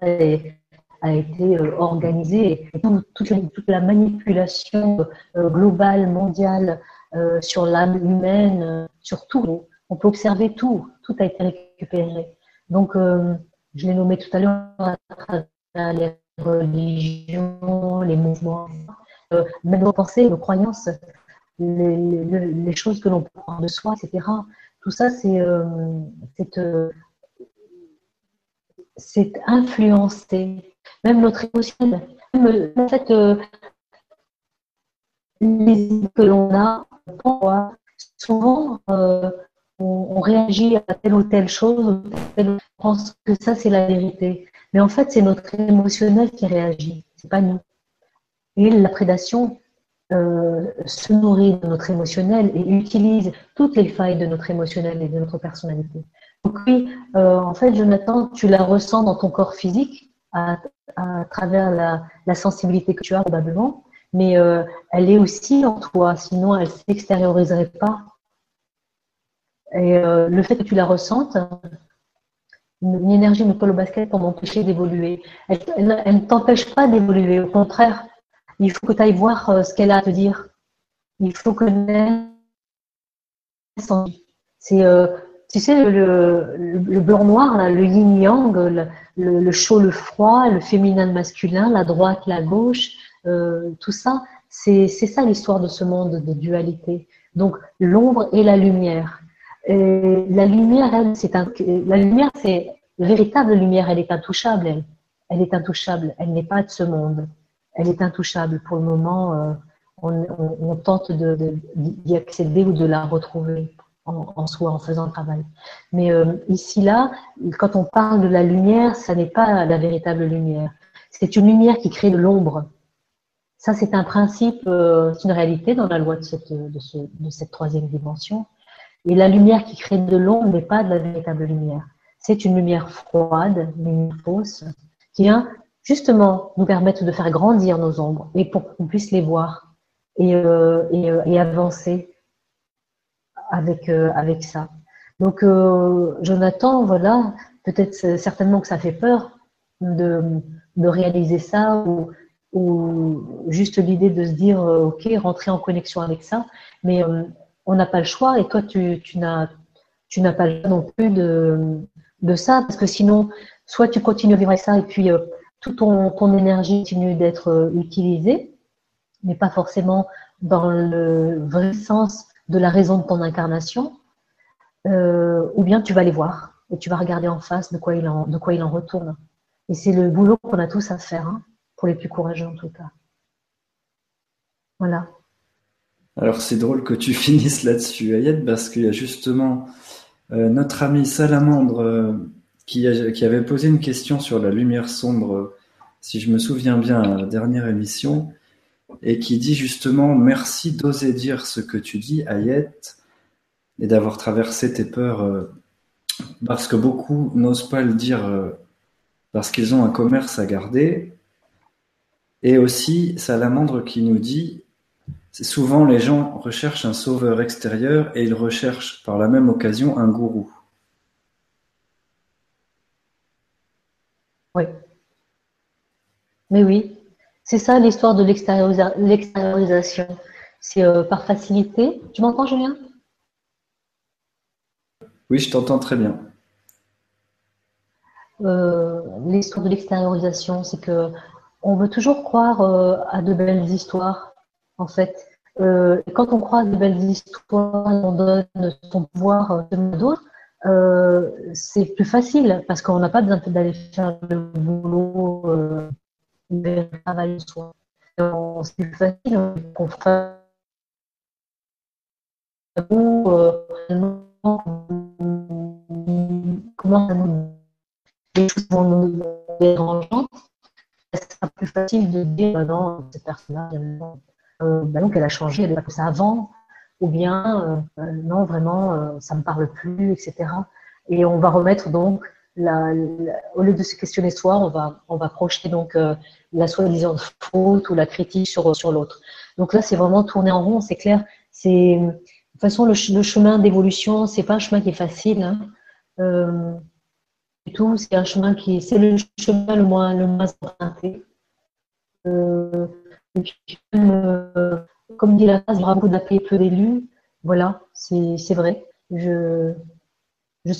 a été euh, organisé, et toute, la, manipulation euh, globale, mondiale euh, sur l'âme humaine, sur tout. On peut observer tout, tout a été récupéré. Donc, je l'ai nommé tout à l'heure à travers les religions, les mouvements, euh, même nos pensées, nos croyances, les, choses que l'on prend de soi, etc. Tout ça, c'est euh, euh, influencé. Même notre émotion, même en fait, les idées que l'on a, souvent, on, réagit à telle ou telle chose, on pense que ça, c'est la vérité. Mais en fait, c'est notre émotionnel qui réagit, c'est pas nous. Et la prédation euh, se nourrit de notre émotionnel et utilise toutes les failles de notre émotionnel et de notre personnalité. Donc oui, euh, en fait, Jonathan, tu la ressens dans ton corps physique à, travers la, sensibilité que tu as probablement, mais euh, elle est aussi en toi, sinon elle s'extérioriserait pas. Et le fait que tu la ressentes, une, énergie me colle au basket pour m'empêcher d'évoluer. Elle, ne t'empêche pas d'évoluer, au contraire, il faut que tu ailles voir euh, ce qu'elle a à te dire. Il faut que c'est euh, tu sais le, le, blanc noir le yin yang le, le, chaud le froid le féminin le masculin la droite la gauche euh, tout ça c'est ça l'histoire de ce monde de dualité donc l'ombre et la lumière et la lumière elle c'est la lumière c'est véritable lumière elle est intouchable elle, elle est intouchable elle n'est pas de ce monde elle est intouchable. Pour le moment, euh, on, tente d'y accéder ou de la retrouver en, soi, en faisant le travail. Mais euh, ici, là, quand on parle de la lumière, ça n'est pas la véritable lumière. C'est une lumière qui crée de l'ombre. Ça, c'est un principe, euh, c'est une réalité dans la loi de cette troisième dimension. Et la lumière qui crée de l'ombre n'est pas de la véritable lumière. C'est une lumière froide, une fausse, qui vient justement nous permettre de faire grandir nos ombres et pour qu'on puisse les voir et, euh, euh, avancer avec, euh, avec ça. Donc, Jonathan, voilà, peut-être certainement que ça fait peur de, de réaliser ça ou, ou juste l'idée de se dire, OK, rentrer en connexion avec ça, mais on n'a pas le choix et toi, tu, tu n'as pas le choix non plus de, de ça parce que sinon, soit tu continues à vivre avec ça et puis toute ton, énergie continue d'être euh, utilisée, mais pas forcément dans le vrai sens de la raison de ton incarnation, euh, ou bien tu vas les voir et tu vas regarder en face de quoi il en, de quoi il en retourne. Et c'est le boulot qu'on a tous à faire, hein, pour les plus courageux en tout cas. Voilà. Alors c'est drôle que tu finisses là-dessus, Ayed, parce qu'il y a justement euh, notre ami Salamandre qui, avait posé une question sur la lumière sombre, si je me souviens bien, à la dernière émission, et qui dit justement merci d'oser dire ce que tu dis, Ayette, et d'avoir traversé tes peurs, euh, parce que beaucoup n'osent pas le dire euh, parce qu'ils ont un commerce à garder. Et aussi, Salamandre qui nous dit, souvent les gens recherchent un sauveur extérieur et ils recherchent par la même occasion un gourou. Oui. Mais oui, c'est ça l'histoire de l'extériorisation. C'est euh, par facilité. Tu m'entends, Julien? Oui, je t'entends très bien. Euh, l'histoire de l'extériorisation, c'est que on veut toujours croire euh, à de belles histoires, en fait. Euh, quand on croit à de belles histoires, on donne son pouvoir à d'autres, euh, c'est plus facile parce qu'on n'a pas besoin d'aller faire le boulot, euh, le travail soi. C'est plus facile qu'on fasse comment ça nous les choses vont nous c'est plus facile de dire bah non, cette personne-là, euh, bah donc elle a changé, elle a fait ça avant, ou bien euh, non, vraiment, euh, ça me parle plus, etc. Et on va remettre donc, au lieu de se questionner soi, on va, on projeter donc euh, la soi-disant faute ou la critique sur, l'autre. Donc là, c'est vraiment tourner en rond, c'est clair. De toute façon le, chemin d'évolution, c'est pas un chemin qui est facile. Hein. Euh, tout, c'est un chemin qui, c'est le chemin le moins, le emprunté. Euh, et puis, euh, comme dit la phrase, beaucoup d'appelés, peu d'élus. Voilà, c'est vrai. Je, je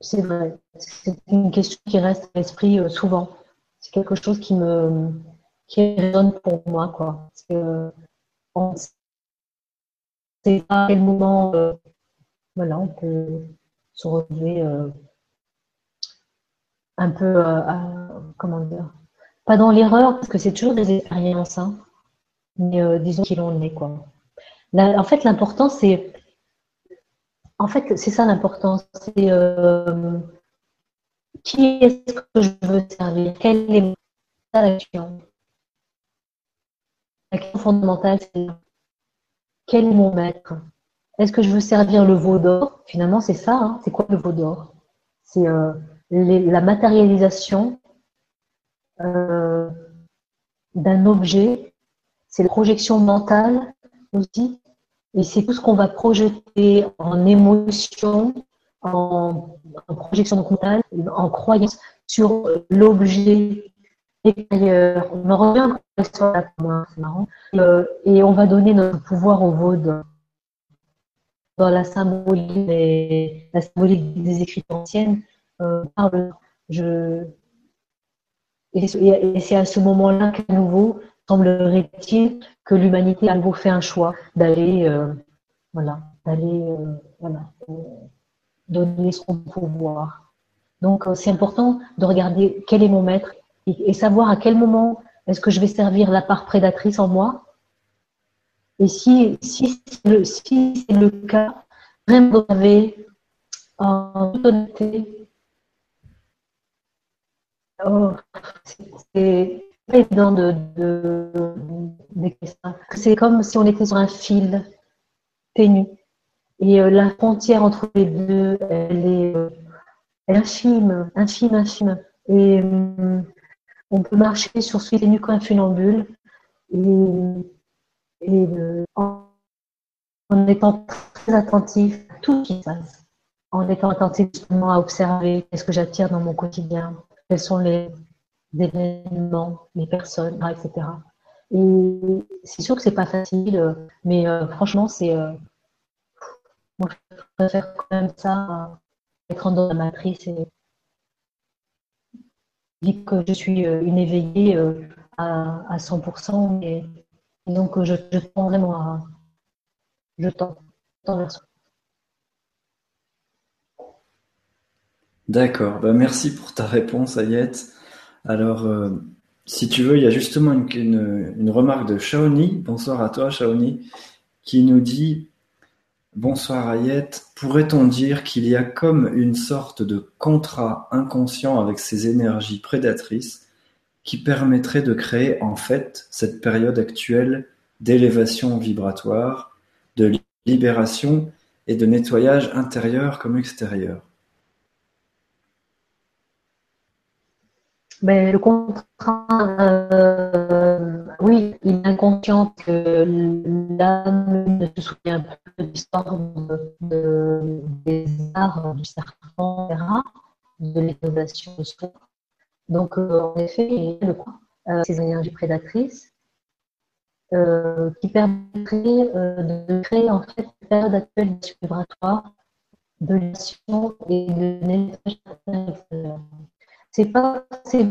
c'est vrai. C'est une question qui reste à l'esprit euh, souvent. C'est quelque chose qui me qui résonne pour moi, quoi. Que on ne sait pas à quel moment, euh, voilà, on peut se retrouver euh, un peu, comment dire, pas dans l'erreur, parce que c'est toujours des expériences, hein, mais euh, disons qu'il en est, quoi. en fait, l'important, c'est. En fait, c'est ça l'important. C'est euh, qui est-ce que je veux servir? Quelle est l'action La question fondamentale, c'est quel est mon maître? Est-ce que je veux servir le veau d'or? Finalement, c'est ça. Hein. c'est quoi le veau d'or? C'est euh, la matérialisation euh, d'un objet, c'est la projection mentale aussi, et c'est tout ce qu'on va projeter en émotion, en, projection mentale, en croyance sur l'objet extérieur. On en revient sur la c'est marrant. Euh, et on va donner notre pouvoir au vaud dans la symbolique des, la symbolique des anciennes. Euh, et c'est à ce moment-là qu'à nouveau, semblerait-il que l'humanité a nouveau fait un choix d'aller, euh, voilà, d'aller, euh, voilà, euh, donner son pouvoir. Donc, c'est important de regarder quel est mon maître et, savoir à quel moment est-ce que je vais servir la part prédatrice en moi. Et si, si, c'est le, si le cas, vraiment observer en toute honnêteté Oh, c'est évident de, de. C'est comme si on était sur un fil ténu. Et euh, la frontière entre les deux, elle est, euh, infime, infime, infime. Et euh, on peut marcher sur ce fil ténu comme un funambule. Et, en, étant très attentif à tout ce qui se passe. En étant attentif à observer qu'est-ce que j'attire dans mon quotidien quels sont les événements, les personnes, etc. Et c'est sûr que c'est pas facile, mais euh, franchement, c'est. Euh, moi, je préfère quand même ça, être dans la matrice et dire que je suis euh, une éveillée à, à 100%, et, donc je, je tends vraiment à. Je tends, vers ça. D'accord, bah, merci pour ta réponse, Ayette. Alors, euh, si tu veux, il y a justement une, remarque de Shaoni. Bonsoir à toi, Shaoni, qui nous dit Bonsoir, Ayette. Pourrait-on dire qu'il y a comme une sorte de contrat inconscient avec ces énergies prédatrices qui permettrait de créer en fait cette période actuelle d'élévation vibratoire, de libération et de nettoyage intérieur comme extérieur? Ben, le contrat, euh, oui, il est inconscient que l'âme ne se souvient plus de l'histoire de, des arts du serpent, de l'élévation de soi. Donc, euh, en effet, il y a le euh, ces énergies prédatrices qui permettraient de créer en fait une période actuelle vibratoire de l'action et de nettoyage c'est pas c'est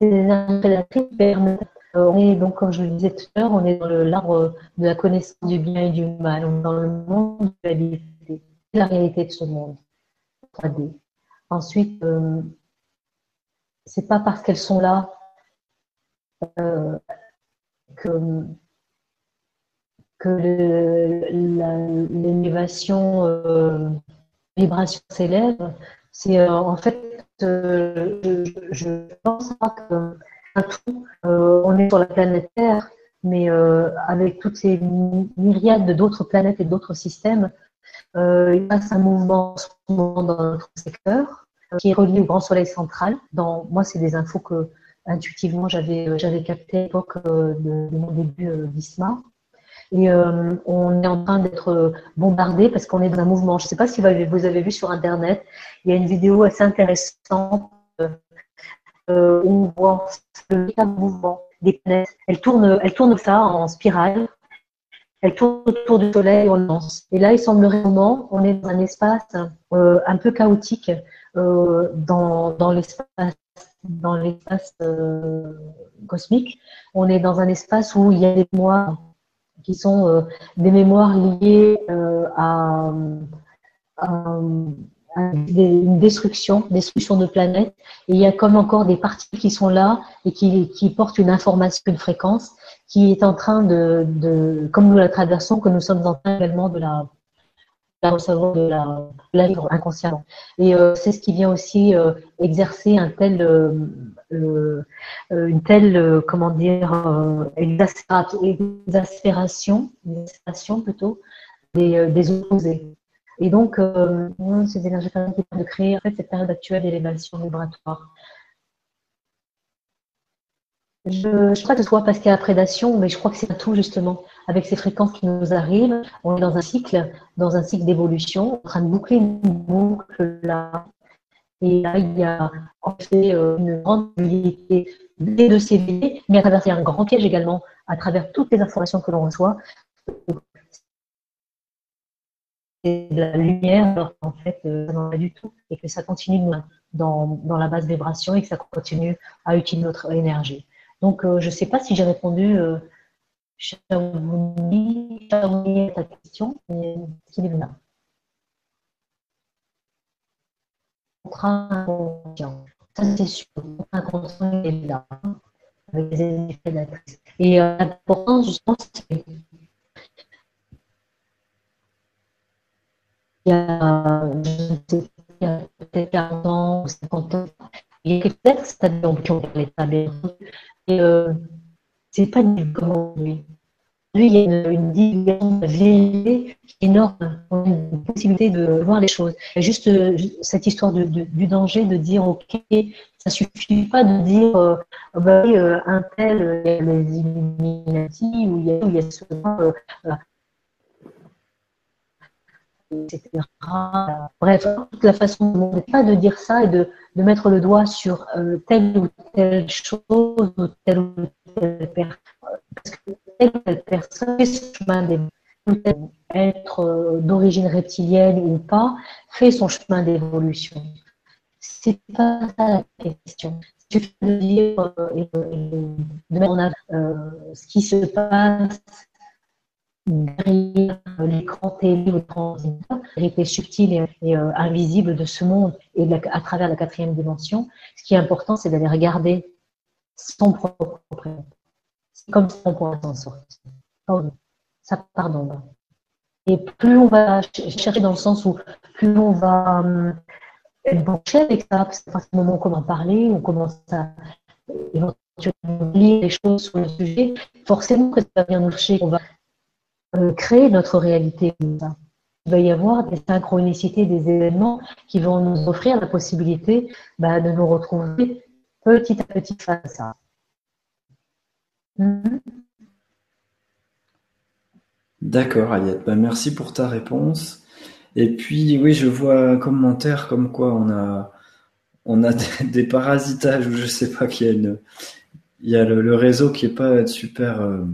énergies permettent on est donc, comme je le disais tout à l'heure, on est dans l'arbre de la connaissance du bien et du mal, on est dans le monde de la réalité, la réalité de ce monde 3D. Ensuite, euh, c'est pas parce qu'elles sont là euh, que, que l'élévation, euh, vibration s'élève. C'est euh, en fait, je, je, pense pas que tout, on est sur la planète Terre, mais avec toutes ces myriades d'autres planètes et d'autres systèmes, il passe un mouvement dans notre secteur qui est relié au grand soleil central. Moi, c'est des infos que intuitivement j'avais euh, j'avais capté à l'époque euh, de, mon début euh, d'ISMA. Et on est en train d'être bombardé parce qu'on est dans un mouvement. Je ne sais pas si vous avez vu sur Internet, il y a une vidéo assez intéressante où on voit le mouvement des planètes. Elles tournent, elles tournent ça en spirale. Elles tournent autour du Soleil on lance. Et là, il semblerait vraiment on est dans un espace un peu chaotique dans, l'espace dans l'espace euh, cosmique. On est dans un espace où il y a des mémoires qui sont euh, des mémoires liées euh, à, une destruction, destruction de planètes. Et il y a comme encore des parties qui sont là et qui, portent une information, une fréquence qui est en train de, comme nous la traversons, que nous sommes en train également de la, la recevoir de la, la vivre inconsciemment. Et euh, c'est ce qui vient aussi euh, exercer un tel, euh une telle, comment dire, exaspération, exaspération plutôt des, des opposés. Et donc, ces énergies qui permettent de créer en fait, cette période actuelle d'élévation vibratoire. Je, je crois que ce soit parce qu'il y a la prédation, mais je crois que c'est tout justement avec ces fréquences qui nous arrivent, on est dans un cycle, dans un cycle d'évolution, en train de boucler une boucle là. Et là, il y a en fait euh, une grande possibilité de s'éveiller, mais à travers un grand piège également, à travers toutes les informations que l'on reçoit. Et de la lumière, alors en fait, euh, ça n'en pas du tout, et que ça continue dans, dans la basse vibration et que ça continue à utiliser notre énergie. Donc, euh, je ne sais pas si j'ai répondu Shaouni, Shaouni ta question, mais qu'il est là? inconscient, ça c'est sûr, inconscient est là, avec des effets d'actrice. Et euh, l'important, je pense, c'est il y a, peut-être 40 ans ou 50 ans, il y a peut-être c'est-à-dire qui ont parlé de ça, et euh, c'est pas du comment lui. Lui, il y a une, une énorme, une possibilité de voir les choses. Et juste euh, cette histoire de, du danger, de dire, OK, ça suffit pas de dire, euh, oh, bah, un tel, il y a les Illuminati, ou il y a, il y a euh, Bref, toute la façon de pas de dire ça et de, de mettre le doigt sur euh, telle ou telle chose ou telle ou telle personne. Parce que telle ou telle personne fait son chemin d'évolution, être euh, d'origine reptilienne ou pas, fait son chemin d'évolution. C'est pas ça la question. Suffit de dire euh, et de ce qui se passe derrière l'écran télé ou transistor, vérité subtile et, euh, invisible de ce monde et à travers la quatrième dimension, ce qui est important, c'est d'aller regarder son propre C'est comme ça qu'on pourra s'en sortir. Ça part d'en bas. Et plus on va chercher dans le sens où plus on va euh, être branché avec ça, parce qu'à ce moment où on commence à parler, on commence à éventuellement lire les choses sur le sujet, forcément que ça va bien nous chercher, on va euh, créer notre réalité. Il va y avoir des synchronicités, des événements qui vont nous offrir la possibilité bah, de nous retrouver petit à petit face à ça. Mhm. D'accord, Ayette. Bah, merci pour ta réponse. Et puis, oui, je vois un commentaire comme quoi on a, on a des, parasitages ou je sais pas qu'il y a le, réseau qui est pas super euh,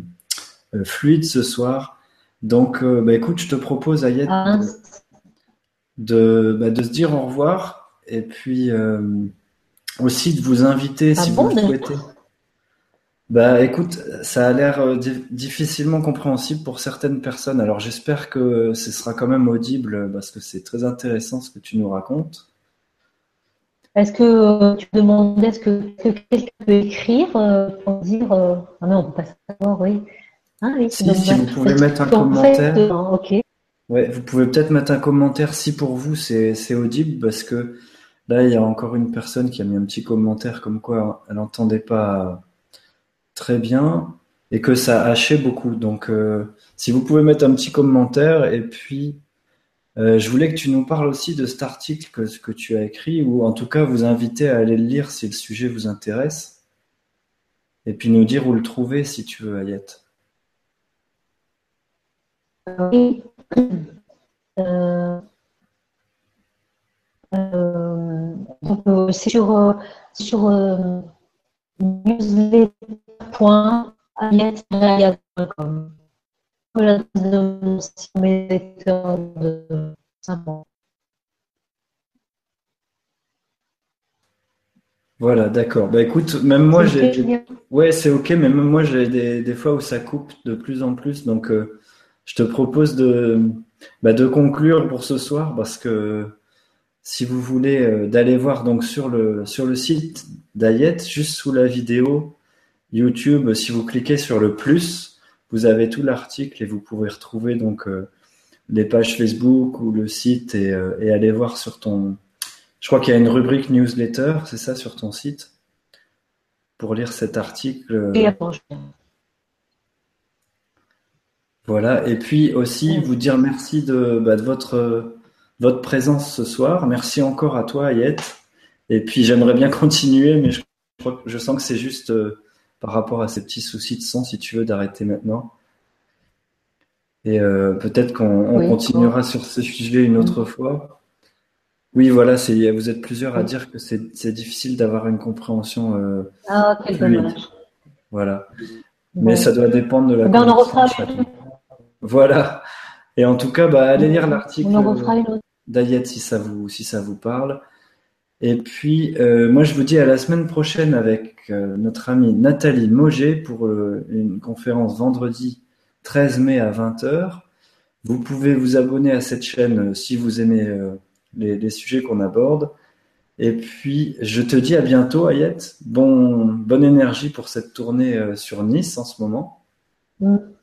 euh, fluide ce soir. Donc, euh, bah, écoute, je te propose, Ayette, ah. de, bah, de se dire au revoir. Et puis, euh, aussi de vous inviter Ah si bon, vous le souhaitez. Bah écoute, ça a l'air euh, di- difficilement compréhensible pour certaines personnes. Alors j'espère que ce sera quand même audible parce que c'est très intéressant ce que tu nous racontes. Est-ce que tu demandais, est-ce que, que quelqu'un peut écrire pour dire Ah non, on peut pas savoir, oui. Ah oui, Si, donc, si vous pouvez mettre un fait, commentaire. euh. Ouais, vous pouvez peut-être mettre un commentaire si pour vous c'est c'est audible parce que là il y a encore une personne qui a mis un petit commentaire comme quoi elle n'entendait pas très bien et que ça hachait beaucoup. Donc euh, si vous pouvez mettre un petit commentaire et puis euh, je voulais que tu nous parles aussi de cet article que, que tu as écrit ou en tout cas vous inviter à aller le lire si le sujet vous intéresse et puis nous dire où le trouver si tu veux Ayette. Oui. Euh, euh, donc, euh, c'est sur, euh, sur euh. Voilà, de mon site mes lecteurs de 5 ans. Voilà, d'accord. Bah écoute, même moi j'ai Ouais, c'est ok, mais même moi j'ai des, des fois où ça coupe de plus en plus, donc euh, je te propose de, bah, de conclure pour ce soir parce que si vous voulez euh, d'aller voir donc sur le sur le site d'Ayet, juste sous la vidéo YouTube, si vous cliquez sur le plus, vous avez tout l'article et vous pouvez retrouver donc euh, les pages Facebook ou le site et, euh, et aller voir sur ton. Je crois qu'il y a une rubrique newsletter, c'est ça sur ton site, pour lire cet article. Et attends, je. Voilà, et puis aussi vous dire merci de, bah, de votre, votre présence ce soir. Merci encore à toi, Ayette. Et puis j'aimerais bien continuer, mais je, crois que- je sens que c'est juste euh, par rapport à ces petits soucis de son, si tu veux, d'arrêter maintenant. Et euh, peut-être qu'on Oui, continuera sur ce sujet une autre fois. Oui, voilà, c'est, vous êtes plusieurs à dire que c'est c'est difficile d'avoir une compréhension euh, Ah, quel fluide. dommage. Voilà. Mais Bon. ça doit dépendre de la Eh ben, on en. Voilà. Et en tout cas, bah, allez lire l'article autre. d'Ayette si ça vous, si ça vous parle. Et puis, euh, moi, je vous dis à la semaine prochaine avec euh, notre amie Nathalie Moget pour euh, une conférence vendredi 13 mai à 20h. Vous pouvez vous abonner à cette chaîne euh, si vous aimez euh, les, les sujets qu'on aborde. Et puis, je te dis à bientôt, Ayette. Bon, bonne énergie pour cette tournée euh, sur Nice en ce moment.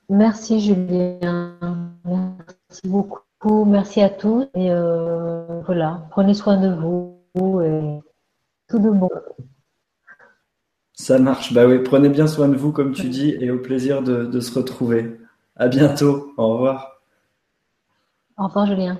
Merci Julien, merci beaucoup, merci à tous et euh, voilà, prenez soin de vous et tout de bon. Ça marche. Bah oui, prenez bien soin de vous, comme tu dis, et au plaisir de, de se retrouver. À bientôt. Au revoir. Au revoir Julien.